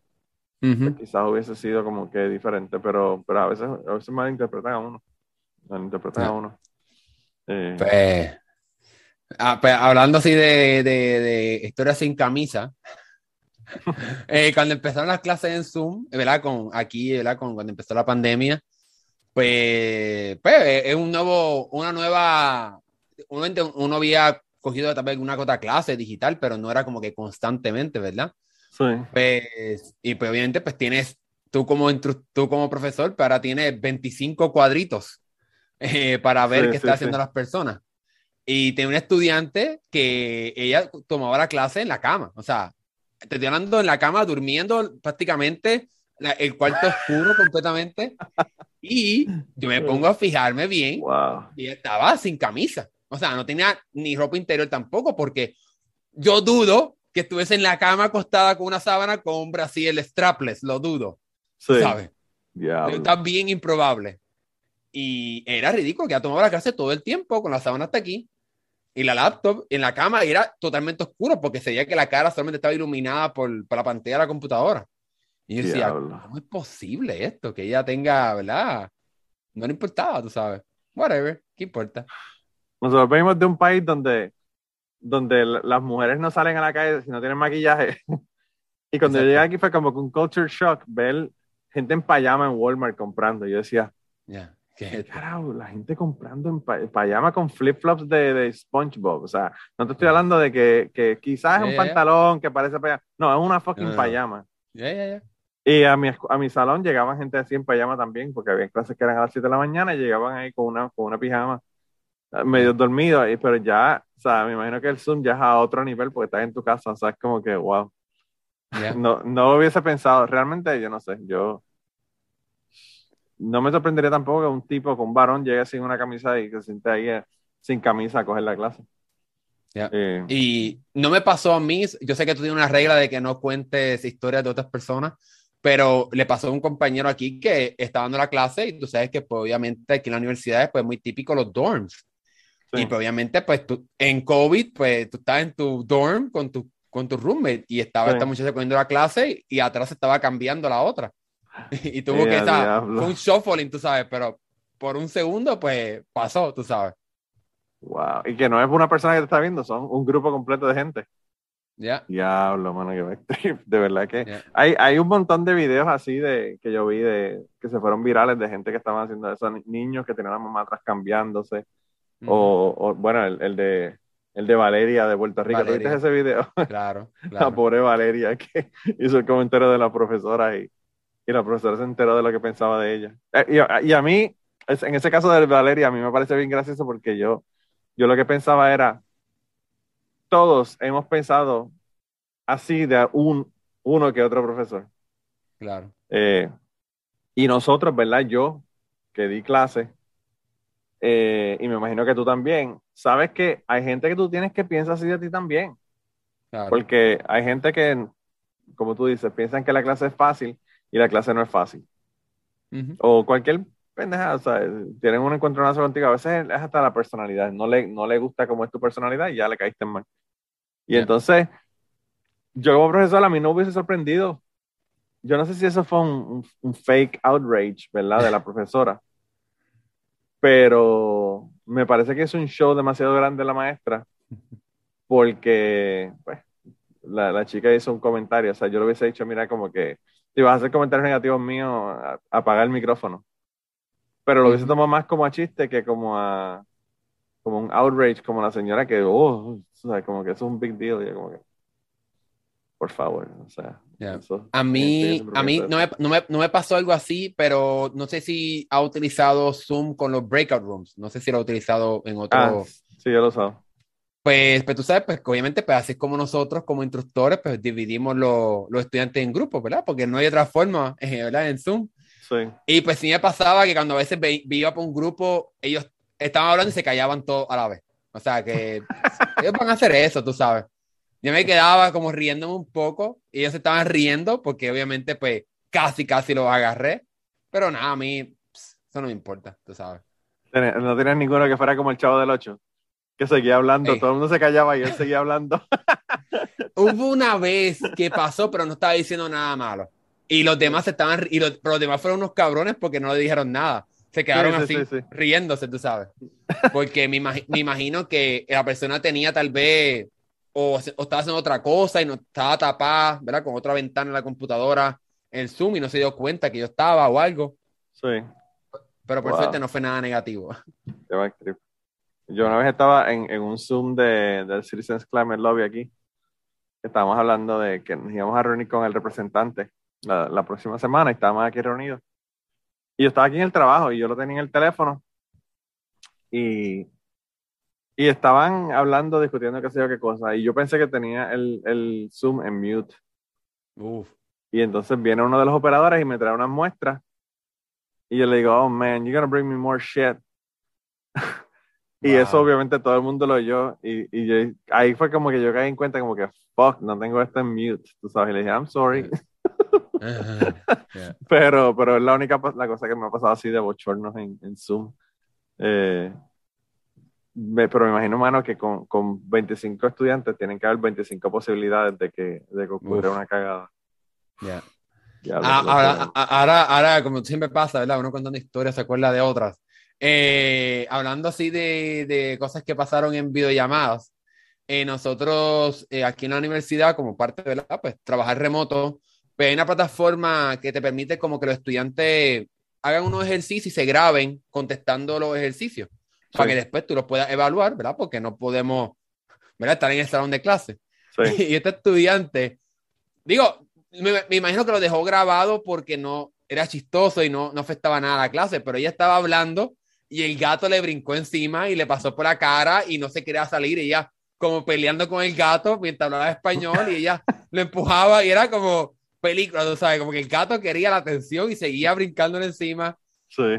pues quizás hubiese sido como que diferente, pero, pero a veces, a veces malinterpretan a uno. Malinterpretan a uno. Eh, pues, ah, pues, hablando así de, de, de historias sin camisa, eh, cuando empezaron las clases en Zoom, ¿verdad? Con, aquí, ¿verdad? Con, cuando empezó la pandemia, pues, pues es un nuevo, una nueva, uno, uno había cogido también una cota clase digital, pero no era como que constantemente, ¿verdad? Sí. Pues, y pues obviamente pues tienes, tú como, tú como profesor, pues, ahora tienes 25 cuadritos eh, para ver qué están haciendo las personas. Y tenía un estudiante que ella tomaba la clase en la cama, o sea, te estoy hablando en la cama, durmiendo prácticamente, el cuarto oscuro completamente. Y yo me pongo a fijarme bien y estaba sin camisa. O sea, no tenía ni ropa interior tampoco, porque yo dudo que estuviese en la cama acostada con una sábana con un brasil strapless, lo dudo. Sí. ¿Sabes? Está bien improbable. Y era ridículo que ha tomado la clase todo el tiempo con la sábana hasta aquí y la laptop en la cama era totalmente oscuro porque se veía que la cara solamente estaba iluminada por, por la pantalla de la computadora. Y yo decía, ¿cómo es posible esto? Que ella tenga, ¿verdad? No le importaba, tú sabes. Whatever, ¿qué importa? Nosotros venimos de un país donde, donde las mujeres no salen a la calle si no tienen maquillaje. y cuando yo llegué aquí fue como un culture shock ver gente en pijama en Walmart comprando. Yo decía, ya ¿Qué carajo? La gente comprando en pijama con flip-flops de, de, SpongeBob. O sea, no te estoy hablando de que, que quizás es un pantalón que parece pijama. No, es una fucking no, pijama. y a mi, a mi salón llegaban gente así en pijama también, porque había clases que eran a las 7 de la mañana y llegaban ahí con una, con una pijama eh, medio dormido ahí, pero ya, o sea, me imagino que el Zoom ya es a otro nivel porque estás en tu casa, o sea, es como que, wow. No, no hubiese pensado, realmente yo no sé, yo no me sorprendería tampoco que un tipo con varón llegue sin una camisa y que se siente ahí eh, sin camisa a coger la clase. Eh, y no me pasó a mí, yo sé que tú tienes una regla de que no cuentes historias de otras personas, pero le pasó a un compañero aquí que estaba dando la clase y tú sabes que pues, obviamente aquí en la universidad es pues, muy típico los dorms. Y pues, obviamente pues tú, en COVID pues tú estás en tu dorm con tu, con tu roommate y estaba esta muchacha cogiendo la clase y, y atrás estaba cambiando la otra. y tuvo que estar, fue un shuffling, tú sabes, pero por un segundo, pues pasó, tú sabes. Wow, y que no es una persona que te está viendo, son un grupo completo de gente. Ya. Diablo, mano, que De verdad que hay, hay un montón de videos así de que yo vi de que se fueron virales de gente que estaban haciendo eso, niños que tenían a la mamá atrás cambiándose. o, bueno, el, el, de el de Valeria de Puerto Rico. viste ese video? Claro, claro. La pobre Valeria que hizo el comentario de la profesora y y la profesora se enteró de lo que pensaba de ella. Eh, y, a mí, en ese caso de Valeria, a mí me parece bien gracioso porque yo, yo lo que pensaba era, todos hemos pensado así de un, uno que otro profesor. Claro. Eh, y nosotros, ¿verdad? Yo, que di clase, eh, y me imagino que tú también, sabes que hay gente que tú tienes que piensa así de ti también. Porque hay gente que, como tú dices, piensan que la clase es fácil y la clase no es fácil. O cualquier pendeja, o sea, tienen un encontronazo contigo, a veces es hasta la personalidad, no le, no le gusta cómo es tu personalidad y ya le caíste mal. Y entonces, yo como profesor a mí no hubiese sorprendido. Yo no sé si eso fue un, fake outrage, ¿verdad? De la profesora. Pero me parece que es un show demasiado grande de la maestra porque, pues, la, la chica hizo un comentario, o sea, yo lo hubiese dicho, mira, como que si vas a hacer comentarios negativos míos, apagar el micrófono. Pero lo hubiese tomado más como a chiste que como a como un outrage, como la señora que, oh, o sea, como que eso es un big deal. Y como que, por favor, o sea. a mí, a mí no me, no, me, no me, pasó algo así, pero no sé si ha utilizado Zoom con los breakout rooms. No sé si lo ha utilizado en otro. Ah, sí, yo lo sé. Pues, pues tú sabes, pues obviamente, pues así como nosotros como instructores, pues dividimos los estudiantes en grupos, ¿verdad? Porque no hay otra forma, ¿verdad? En Zoom. Sí. Y pues sí me pasaba que cuando a veces iba por un grupo, ellos estaban hablando y se callaban todos a la vez. O sea que ellos van a hacer eso, tú sabes. Yo me quedaba como riéndome un poco y ellos estaban riendo porque obviamente pues casi, casi los agarré. Pero nada, a mí eso no me importa, tú sabes. No tenías ninguno que fuera como el chavo del 8, que seguía hablando, todo el mundo se callaba y él seguía hablando. Hubo una vez que pasó, pero no estaba diciendo nada malo. Y los demás estaban, y los, los demás fueron unos cabrones porque no le dijeron nada. Se quedaron así, riéndose, tú sabes. Porque me, me, imagino que la persona tenía tal vez, o, estaba haciendo otra cosa y no estaba tapada, ¿verdad? Con otra ventana en la computadora, en Zoom, y no se dio cuenta que yo estaba o algo. Sí. Pero por suerte no fue nada negativo. Yo una vez estaba en, en un Zoom de, del Citizens Climate Lobby aquí. Estábamos hablando de que nos íbamos a reunir con el representante la, la próxima semana y estábamos aquí reunidos. Y yo estaba aquí en el trabajo y yo lo tenía en el teléfono. Y, y estaban hablando, discutiendo qué sé yo qué cosa. Y yo pensé que tenía el, el Zoom en mute. Uf. Y entonces viene uno de los operadores y me trae unas muestras y yo le digo, oh man, you're gonna bring me more shit. y eso obviamente todo el mundo lo oyó. Y, y ahí fue como que yo caí en cuenta como que, fuck, no tengo esto en mute. Tú sabes, y le dije, I'm sorry. pero, pero es la única la cosa que me ha pasado así de bochornos en, en Zoom. Eh, pero me imagino, mano, que con, con, 25 estudiantes tienen que haber 25 posibilidades de que, de que ocurra una cagada. Yeah. Ah, ahora, ahora, como siempre pasa, ¿verdad? Uno contando historias se acuerda de otras. Eh, hablando así de, de, cosas que pasaron en videollamadas, eh, nosotros eh, aquí en la universidad, como parte de la, pues trabajar remoto, pues hay una plataforma que te permite como que los estudiantes hagan unos ejercicios y se graben contestando los ejercicios, para que después tú los puedas evaluar, ¿verdad? Porque no podemos, ¿verdad? Estar en el salón de clase. Y este estudiante, digo, me, imagino que lo dejó grabado porque no era chistoso y no, no afectaba nada a la clase, pero ella estaba hablando y el gato le brincó encima y le pasó por la cara y no se quería salir. Y ella, como peleando con el gato mientras hablaba español, y ella lo empujaba y era como película, tú sabes, como que el gato quería la atención y seguía brincándole encima. Sí.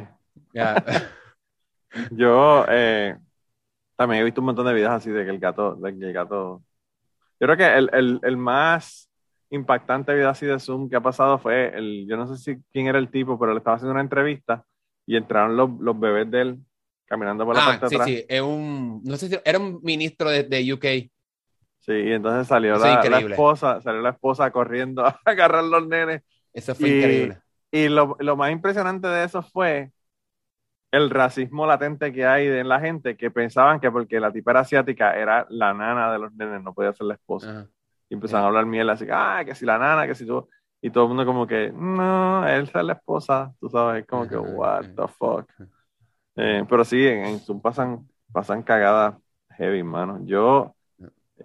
Yo eh, también he visto un montón de videos así de que el gato, de que el gato. Yo creo que el, el, el más impactante vida así de Zoom que ha pasado fue el, yo no sé si quién era el tipo, pero le estaba haciendo una entrevista y entraron los, los bebés de él caminando por la ah, parte sí, atrás. Sí, es un, no sé si era un ministro de, de UK. Sí, y entonces salió la, la, esposa, salió la esposa corriendo a agarrar los nenes. Eso fue increíble. Y lo, lo, más impresionante de eso fue el racismo latente que hay en la gente que pensaban que porque la tipa era asiática era la nana de los nenes, no podía ser la esposa. Y empezaron a hablar miel así, ah, que si la nana, que si tú. Y todo el mundo como que, no, él es la esposa, tú sabes, como que, what the fuck. Eh, pero sí, en, Zoom pasan, pasan cagadas heavy, mano. Yo,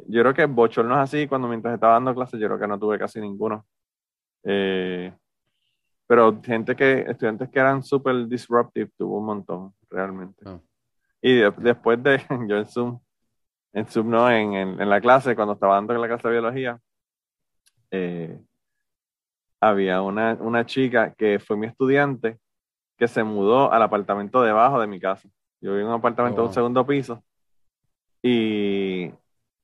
yo creo que bochornos así, cuando mientras estaba dando clases, yo creo que no tuve casi ninguno. Eh, pero gente que, estudiantes que eran súper disruptive, tuvo un montón, realmente. Oh. Y después de, yo en Zoom, en Zoom, ¿no? En, en, la clase, cuando estaba dando la clase de biología, eh, había una, una, chica que fue mi estudiante que se mudó al apartamento debajo de mi casa. Yo vivo en un apartamento de un oh. segundo piso. Y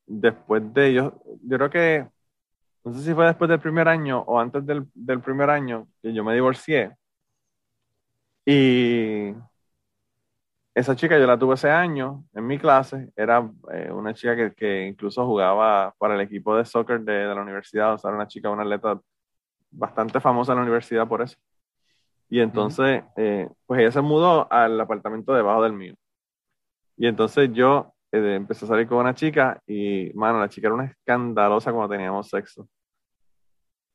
después de ello, yo creo que, no sé si fue después del primer año o antes del, del primer año que yo me divorcié. Y esa chica yo la tuve ese año en mi clase. Era eh, una chica que, que, incluso jugaba para el equipo de soccer de, de, la universidad. O sea, era una chica, una atleta bastante famosa en la universidad por eso. Y entonces, eh, pues ella se mudó al apartamento debajo del mío. Y entonces yo eh, empecé a salir con una chica y, mano, la chica era una escandalosa cuando teníamos sexo.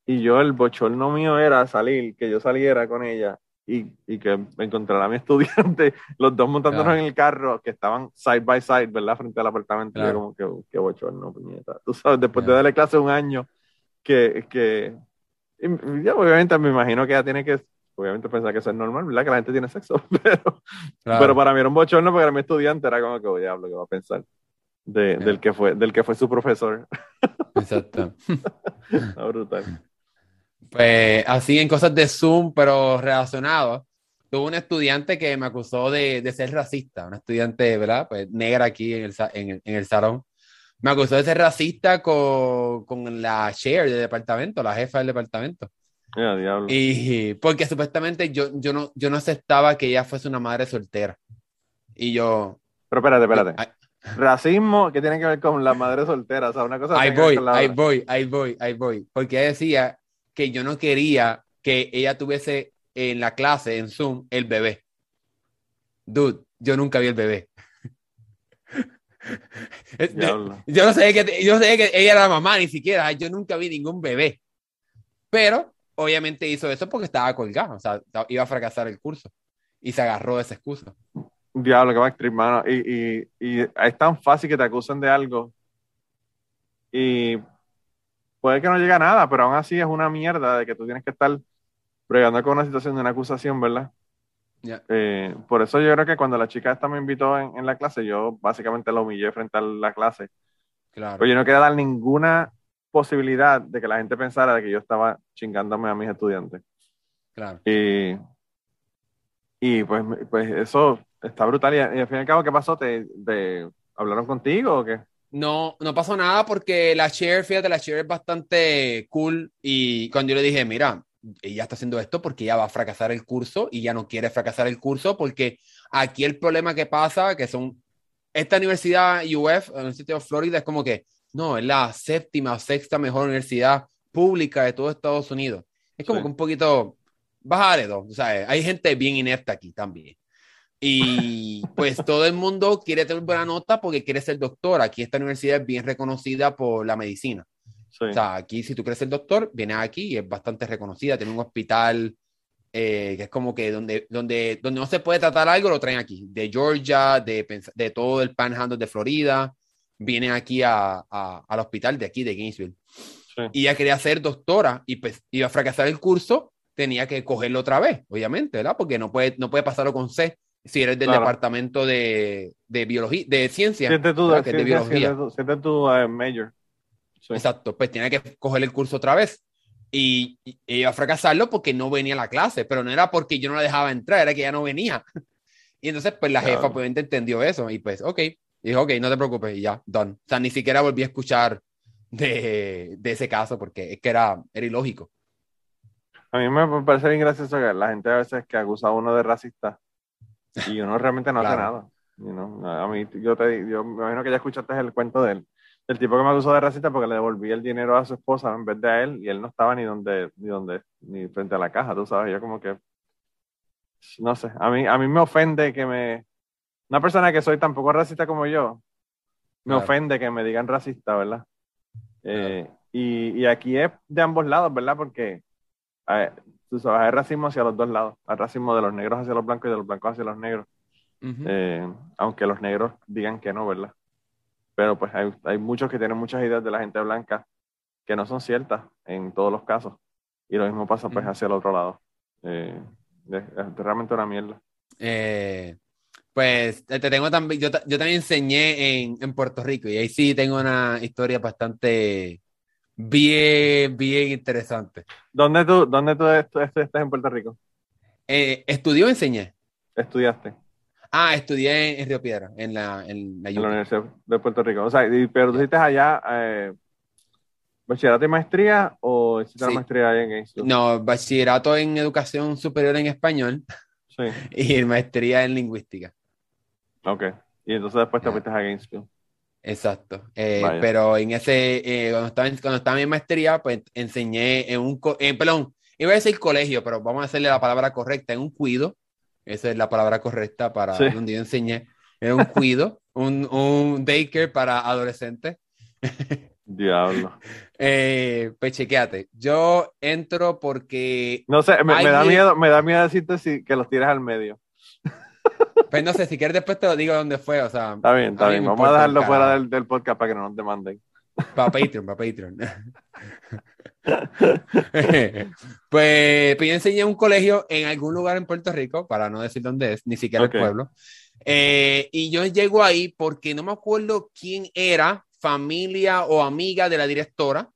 Y yo, el bochorno mío era salir, que yo saliera con ella y, y que encontrara a mi estudiante, los dos montándonos en el carro, que estaban side by side, ¿verdad? Frente al apartamento. Y yo como que, qué bochorno, puñeta. Tú sabes, después de darle clase un año, que, que ya obviamente me imagino que ya tiene que, obviamente pensar que eso es normal, ¿verdad? Que la gente tiene sexo, pero, pero para mí era un bochorno porque era mi estudiante, era como que, voy a hablar, que va a pensar? De, del, que fue, del que fue su profesor. Exacto. brutal. Pues así en cosas de Zoom, pero relacionado, tuve un estudiante que me acusó de, de ser racista, una estudiante, ¿verdad? Pues negra aquí en el, en, en el salón. Me acusó de ser racista con, con la chair del departamento, la jefa del departamento. Y porque supuestamente yo, yo, no, yo no aceptaba que ella fuese una madre soltera. Y yo... Pero espérate, espérate. Racismo que tiene que ver con la madre soltera, o sea, una cosa... Ahí voy, ahí voy, ahí voy, ahí voy. Porque decía que yo no quería que ella tuviese en la clase, en Zoom, el bebé. Dude, yo nunca vi el bebé. Yo no sé que yo sé que ella era la mamá, ni siquiera. Yo nunca vi ningún bebé. Pero obviamente hizo eso porque estaba colgado, o sea, iba a fracasar el curso y se agarró de esa excusa. Diablo, que va a mano. Y, y, y es tan fácil que te acusen de algo y puede que no llegue a nada, pero aún así es una mierda de que tú tienes que estar bregando con una situación de una acusación, ¿verdad? Eh, por eso yo creo que cuando la chica esta me invitó en, la clase, yo básicamente la humillé frente a la clase. Claro. Pues yo no quería dar ninguna posibilidad de que la gente pensara de que yo estaba chingándome a mis estudiantes. Claro. Y, y pues, pues eso está brutal. Y, al fin y al cabo, ¿qué pasó? ¿Te, hablaron contigo o qué? No, no pasó nada porque la chair, fíjate, la chair es bastante cool. Y cuando yo le dije, mira, ella está haciendo esto porque ella va a fracasar el curso y ya no quiere fracasar el curso porque aquí el problema que pasa, que son, esta universidad UF, Universidad de Florida, es como que, no, es la séptima o sexta mejor universidad pública de todo Estados Unidos. Es como que un poquito, bajar dos, o sea, hay gente bien inepta aquí también. Y pues todo el mundo quiere tener buena nota porque quiere ser doctor. Aquí esta universidad es bien reconocida por la medicina. O sea, aquí si tú crees el doctor, viene aquí y es bastante reconocida, tiene un hospital eh, que es como que donde, donde, donde no se puede tratar algo, lo traen aquí, de Georgia, de, de todo el panhandle de Florida, viene aquí a, a, al hospital de aquí, de Gainesville. Y ella quería ser doctora y pues iba a fracasar el curso, tenía que cogerlo otra vez, obviamente, ¿verdad? Porque no puede, no puede pasarlo con C si eres del departamento de, de, biología, de ciencia, siente tu, que de biología. Siente tu, uh, major. Exacto, pues tiene que coger el curso otra vez. Y, iba a fracasarlo porque no venía a la clase, pero no era porque yo no la dejaba entrar, era que ya no venía. Y entonces, pues la jefa obviamente entendió eso y pues, ok, dijo, ok, no te preocupes y ya, done. O sea, ni siquiera volví a escuchar de, de ese caso porque es que era, era ilógico. A mí me parece bien gracioso que la gente a veces que acusa a uno de racista y uno realmente no hace nada. a mí, yo, te, yo me imagino que ya escuchaste el cuento de él el tipo que me acusó de racista porque le devolví el dinero a su esposa en vez de a él y él no estaba ni donde, ni donde, ni frente a la caja, tú sabes, yo como que, no sé, a mí, a mí me ofende que me, una persona que soy tan poco racista como yo, me ofende que me digan racista, ¿verdad? Eh, y, y, aquí es de ambos lados, ¿verdad? Porque tú sabes, hay racismo hacia los dos lados, hay racismo de los negros hacia los blancos y de los blancos hacia los negros, eh, aunque los negros digan que no, ¿verdad? Pero pues hay, hay, muchos que tienen muchas ideas de la gente blanca que no son ciertas en todos los casos. Y lo mismo pasa pues hacia el otro lado. Eh, es, realmente una mierda. Eh, pues te tengo también, yo, yo también enseñé en, en, Puerto Rico y ahí sí tengo una historia bastante bien, bien interesante. ¿Dónde tú, dónde tú estás en Puerto Rico? Eh, ¿Estudió o enseñé? Estudiaste. Ah, estudié en Río Piedra, en la, en la, Universidad de Puerto Rico. O sea, pero tú hiciste allá eh, bachillerato y maestría o hiciste la maestría ahí en Gainesville? No, bachillerato en educación superior en español sí. y maestría en lingüística. Ok. Y entonces después te fuiste a Gainesville. Exacto. Eh, pero en ese, eh, cuando, estaba en, cuando estaba en maestría, pues enseñé en un, eh, perdón, iba a decir colegio, pero vamos a hacerle la palabra correcta, en un cuido esa es la palabra correcta para donde yo enseñé. Era un cuido, un, un daycare para adolescentes. Diablo. eh, pues. Yo entro porque. No sé, me, da miedo, me da miedo decirte si, que los tires al medio. Pues no sé, si quieres después te lo digo dónde fue. O sea, está bien, está bien. Vamos a dejarlo fuera del, del, podcast para que no nos demanden. Para Patreon, para Patreon. pues, pues, yo enseñé un colegio en algún lugar en Puerto Rico, para no decir dónde es, ni siquiera el pueblo. Eh, y yo llego ahí porque no me acuerdo quién era, familia o amiga de la directora,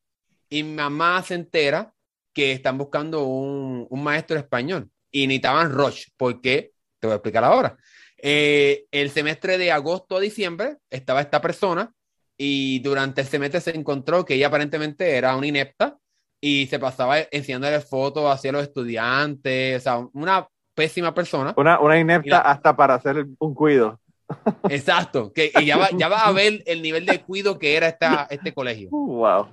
y mi mamá se entera que están buscando un, un maestro español y necesitaban Roche. ¿Por qué? Te voy a explicar ahora. Eh, el semestre de agosto a diciembre estaba esta persona y durante el semestre se encontró que ella aparentemente era una inepta y se pasaba enseñándole fotos hacia los estudiantes, o sea, una pésima persona. Una, una inepta hasta para hacer un cuido. Exacto, que ya va, ya va a ver el nivel de cuido que era esta, este colegio. Wow.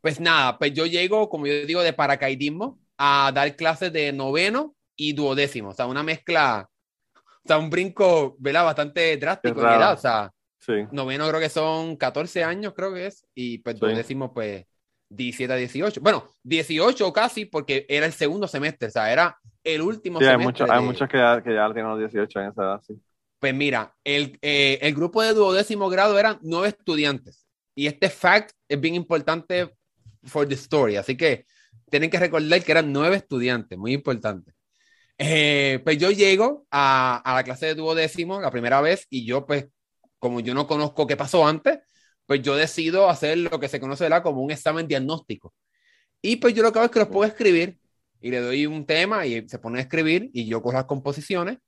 Pues nada, pues yo llego, como yo digo, de paracaidismo a dar clases de noveno y duodécimo, o sea, una mezcla, o sea, un brinco, ¿verdad? Bastante drástico, ¿verdad? O sea, sí. noveno creo que son 14 años, creo que es, y pues duodécimo, pues 17 a 18. Bueno, 18 casi, porque era el segundo semestre, o sea, era el último sí, semestre. Hay, hay muchos que ya, que ya tienen los 18 en esa edad, sí. Pues mira, el, eh, el grupo de duodécimo grado eran nueve estudiantes. Y este fact es bien importante for the story. Así que tienen que recordar que eran nueve estudiantes, muy importante. Eh, pues yo llego a, a, la clase de duodécimo la primera vez y yo, pues, como yo no conozco qué pasó antes, pues yo decido hacer lo que se conoce como un examen diagnóstico. Y pues yo lo que hago es que los puedo escribir y le doy un tema y se pone a escribir y yo cojo las composiciones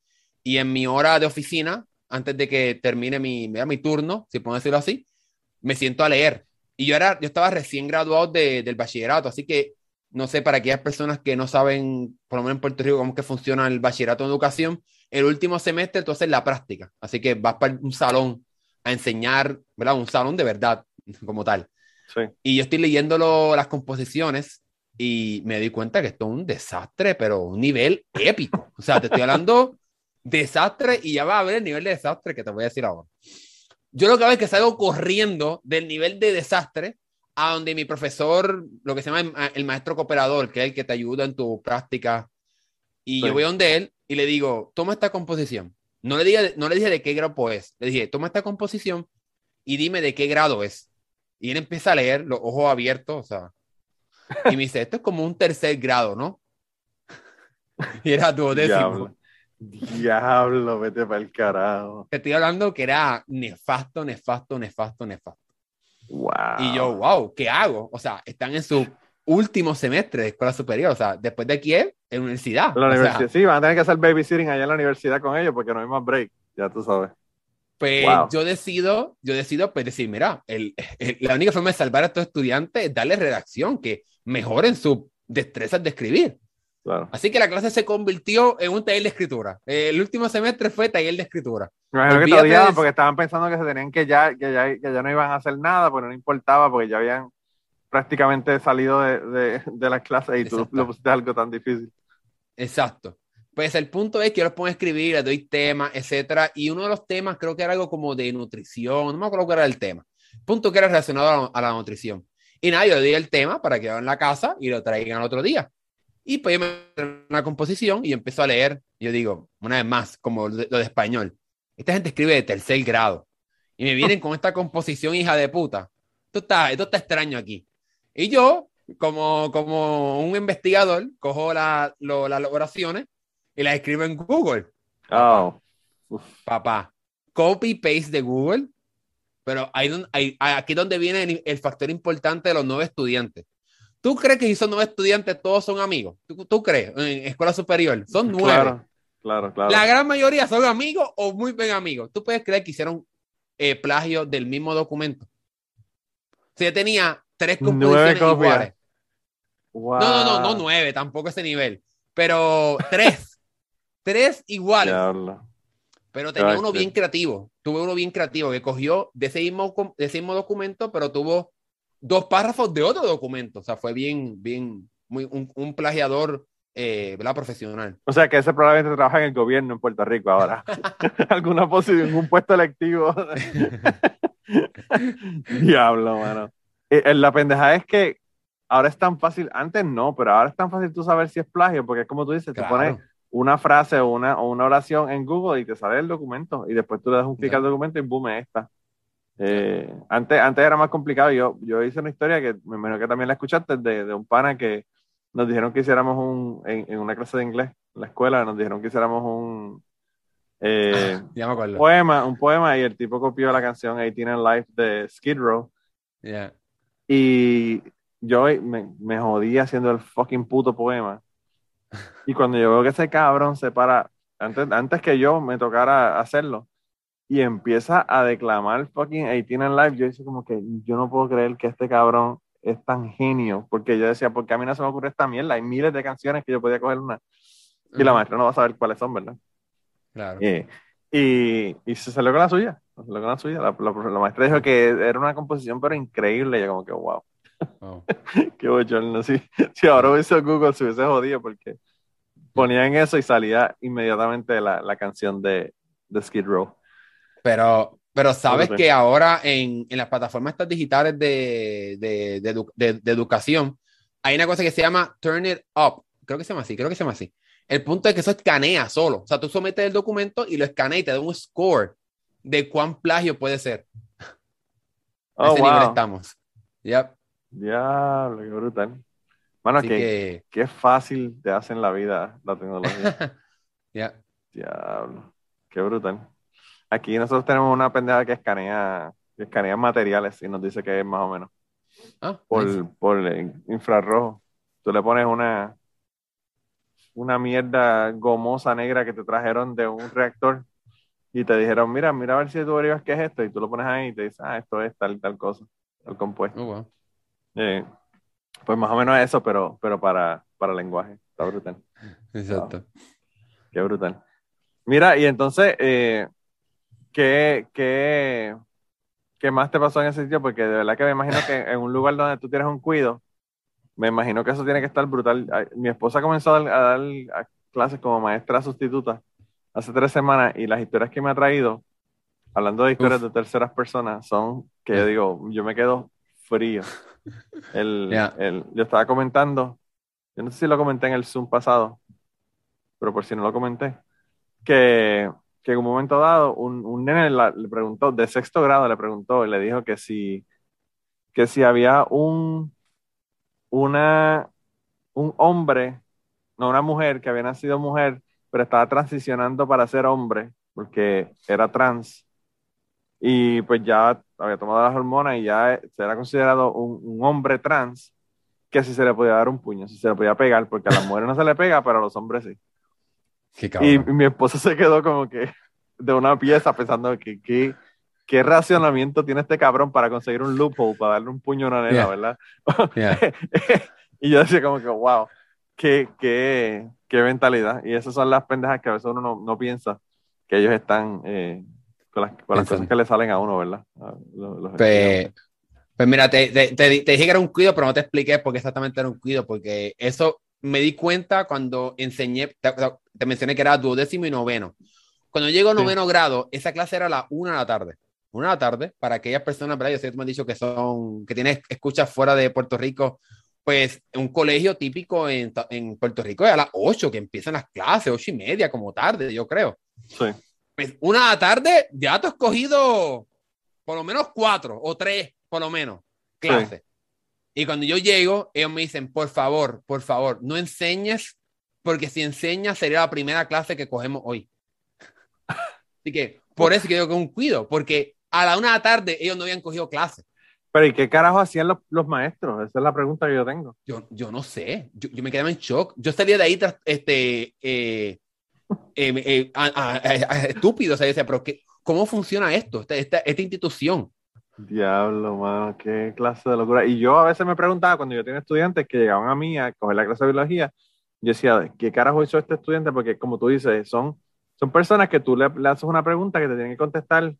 y en mi hora de oficina, antes de que termine mi, mi turno, si puedo decirlo así, me siento a leer. Y yo, era, yo estaba recién graduado de, del bachillerato, así que no sé, para aquellas personas que no saben, por lo menos en Puerto Rico, cómo que funciona el bachillerato en educación, el último semestre entonces la práctica. Así que vas para un salón a enseñar, ¿verdad? Un salón de verdad, como tal. Sí. Y yo estoy leyendo las composiciones y me di cuenta que esto es un desastre, pero un nivel épico. O sea, te estoy hablando desastre y ya va a ver el nivel de desastre que te voy a decir ahora. Yo lo que hago es que salgo corriendo del nivel de desastre a donde mi profesor, lo que se llama el maestro cooperador, que es el que te ayuda en tu práctica, y yo voy donde él y le digo, toma esta composición. No le, diga, no le dije de qué grado es, le dije, toma esta composición y dime de qué grado es. Y él empieza a leer, los ojos abiertos, o sea, y me dice, esto es como un tercer grado, ¿no? y era duodécimo. Diablo, vete para el carajo. Te estoy hablando que era nefasto, nefasto, nefasto, nefasto. Wow. Y yo, wow, ¿qué hago? O sea, están en su último semestre de escuela superior. O sea, después de aquí es en universidad. La universidad, sí, van a tener que hacer babysitting allá en la universidad con ellos porque no hay más break, ya tú sabes. Pues yo decido, yo decido pues decir, mira, el, la única forma de salvar a estos estudiantes es darles redacción, que mejoren sus destrezas de escribir. Así que la clase se convirtió en un taller de escritura. El último semestre fue taller de escritura. Me que te porque estaban pensando que se tenían que ya, que ya, que ya no iban a hacer nada, porque no importaba, porque ya habían prácticamente salido de, de, de las clases y tú lo pusiste algo tan difícil. Exacto. Pues el punto es que yo los pongo a escribir, les doy temas, etcétera, y uno de los temas creo que era algo como de nutrición, no me acuerdo qué era el tema. Punto que era relacionado a la, a la nutrición. Y nada, yo le di el tema para que a la casa y lo traigan al otro día. Y pues yo me una composición y empiezo a leer. Yo digo, una vez más, como lo de, español, esta gente escribe de tercer grado. Y me vienen con esta composición, hija de puta. Esto está, esto está extraño aquí. Y yo, como, como un investigador, cojo la, las oraciones y las escribo en Google. Oh. Papá, copy-paste de Google. Pero hay, hay, aquí donde viene el, el factor importante de los nuevos estudiantes. ¿Tú crees que si son nueve estudiantes todos son amigos? ¿Tú, crees? En escuela superior. Son nueve. Claro, claro, claro. La gran mayoría son amigos o muy bien amigos. ¿Tú puedes creer que hicieron eh, plagio del mismo documento? Si yo tenía tres composiciones iguales. No, no, no, no nueve, tampoco ese nivel. Pero tres. tres iguales. Pero tenía uno bien creativo. Tuve uno bien creativo que cogió de ese mismo, de ese mismo documento, pero tuvo dos párrafos de otro documento. O sea, fue bien, bien, muy, un, plagiador eh, profesional. O sea, que ese probablemente trabaja en el gobierno en Puerto Rico ahora. Alguna posición, un puesto electivo. Diablo, mano. Eh, eh, la pendeja es que ahora es tan fácil, antes no, pero ahora es tan fácil tú saber si es plagio, porque es como tú dices, te pones una frase o una, o una oración en Google y te sale el documento, y después tú le das un clic al documento y boom, esta. Eh, antes, antes era más complicado. Yo, yo hice una historia que me imagino que también la escuchaste de, de un pana que nos dijeron que hiciéramos un, en, una clase de inglés en la escuela, nos dijeron que hiciéramos un, eh, poema, un poema y el tipo copió la canción 18 in Life de Skid Row. Y yo me, me jodí haciendo el fucking puto poema. Y cuando yo veo que ese cabrón se para, antes, antes que yo me tocara hacerlo, y empieza a declamar fucking 18 in Life, yo dice como que yo no puedo creer que este cabrón es tan genio, porque yo decía, porque a mí no se me ocurre esta mierda, hay miles de canciones que yo podía coger una, y la maestra no va a saber cuáles son, ¿verdad? Claro. Eh, Y, y se salió con la suya. Se salió con la suya. La, la, maestra dijo que era una composición, pero increíble. Y yo, como que, wow. Qué bochorno. Si, si ahora hubiese Google, se hubiese jodido porque ponían eso y salía inmediatamente la, la canción de, de Skid Row. Pero, pero sabes que ahora en, en, las plataformas estas digitales de, de, de, de, educación hay una cosa que se llama Turn It Up. Creo que se llama así, creo que se llama así. El punto es que eso escanea solo. O sea, tú sometes el documento y lo escanea y te da un score de cuán plagio puede ser. Oh, a ese nivel estamos. Yep. Diablo, qué brutal. Bueno, que, qué fácil te hace en la vida la tecnología. Ya. Diablo, qué brutal. Aquí nosotros tenemos una pendeja que escanea, que escanea materiales y nos dice que es más o menos. Ah, por, por infrarrojo. Tú le pones una, una mierda gomosa negra que te trajeron de un reactor y te dijeron, mira, mira a ver si tú averiguas qué es esto, y tú lo pones ahí y te dices, ah, esto es tal tal cosa, tal compuesto. Oh, eh, pues más o menos eso, pero, pero para, para lenguaje. Está brutal. Exacto. Qué brutal. Mira, y entonces, eh, ¿qué, qué, qué más te pasó en ese sitio? Porque de verdad que me imagino que en un lugar donde tú tienes un cuido, me imagino que eso tiene que estar brutal. Mi esposa comenzó a dar, clases como maestra sustituta hace tres semanas y las historias que me ha traído, hablando de historias de terceras personas, son que yo digo, yo me quedo frío. El, yo estaba comentando, yo no sé si lo comenté en el Zoom pasado, pero por si no lo comenté, que, que en un momento dado un, un nene le preguntó, de sexto grado le preguntó y le dijo que si, que si había un, una, un hombre, no una mujer que había nacido mujer, pero estaba transicionando para ser hombre, porque era trans, y pues ya había tomado las hormonas y ya se era considerado un, hombre trans, que si se le podía dar un puño, si se le podía pegar, porque a las mujeres no se le pega, pero a los hombres sí. y, mi esposa se quedó como que de una pieza pensando que, qué racionamiento tiene este cabrón para conseguir un loophole, para darle un puño a una nena, ¿verdad? y yo decía como que, wow, qué, qué, qué mentalidad. Y esas son las pendejas que a veces uno no, no piensa que ellos están eh, con las, cosas que le salen a uno, ¿verdad? pues, pues, mira, te, te, dije que era un cuido, pero no te expliqué por qué exactamente era un cuido, porque eso me di cuenta cuando enseñé, te, mencioné que era duodécimo y noveno. Cuando llego a noveno grado, esa clase era a la una de la tarde. Una de la tarde, para aquellas personas, ¿verdad? Yo sé que me han dicho que son, que tienes escuchas fuera de Puerto Rico, pues un colegio típico en, en Puerto Rico es a las ocho que empiezan las clases, ocho y media como tarde, yo creo. Sí. Pues, una tarde ya te has cogido por lo menos cuatro o tres, por lo menos, clases. Y cuando yo llego, ellos me dicen, por favor, por favor, no enseñes, porque si enseñas sería la primera clase que cogemos hoy. Así que por eso que yo con un cuido, porque a la una de la tarde ellos no habían cogido clases. Pero ¿y qué carajo hacían los, los, maestros? Esa es la pregunta que yo tengo. Yo, yo no sé, yo, yo me quedaba en shock. Yo salía de ahí este, eh, eh, eh, estúpido. O sea, pero qué, ¿cómo funciona esto, esta, esta, esta, institución? Diablo, mano, qué clase de locura. Y yo a veces me preguntaba, cuando yo tenía estudiantes que llegaban a mí a coger la clase de biología, yo decía, ¿qué carajo hizo este estudiante? Porque como tú dices, son, son personas que tú le, le haces una pregunta que te tienen que contestar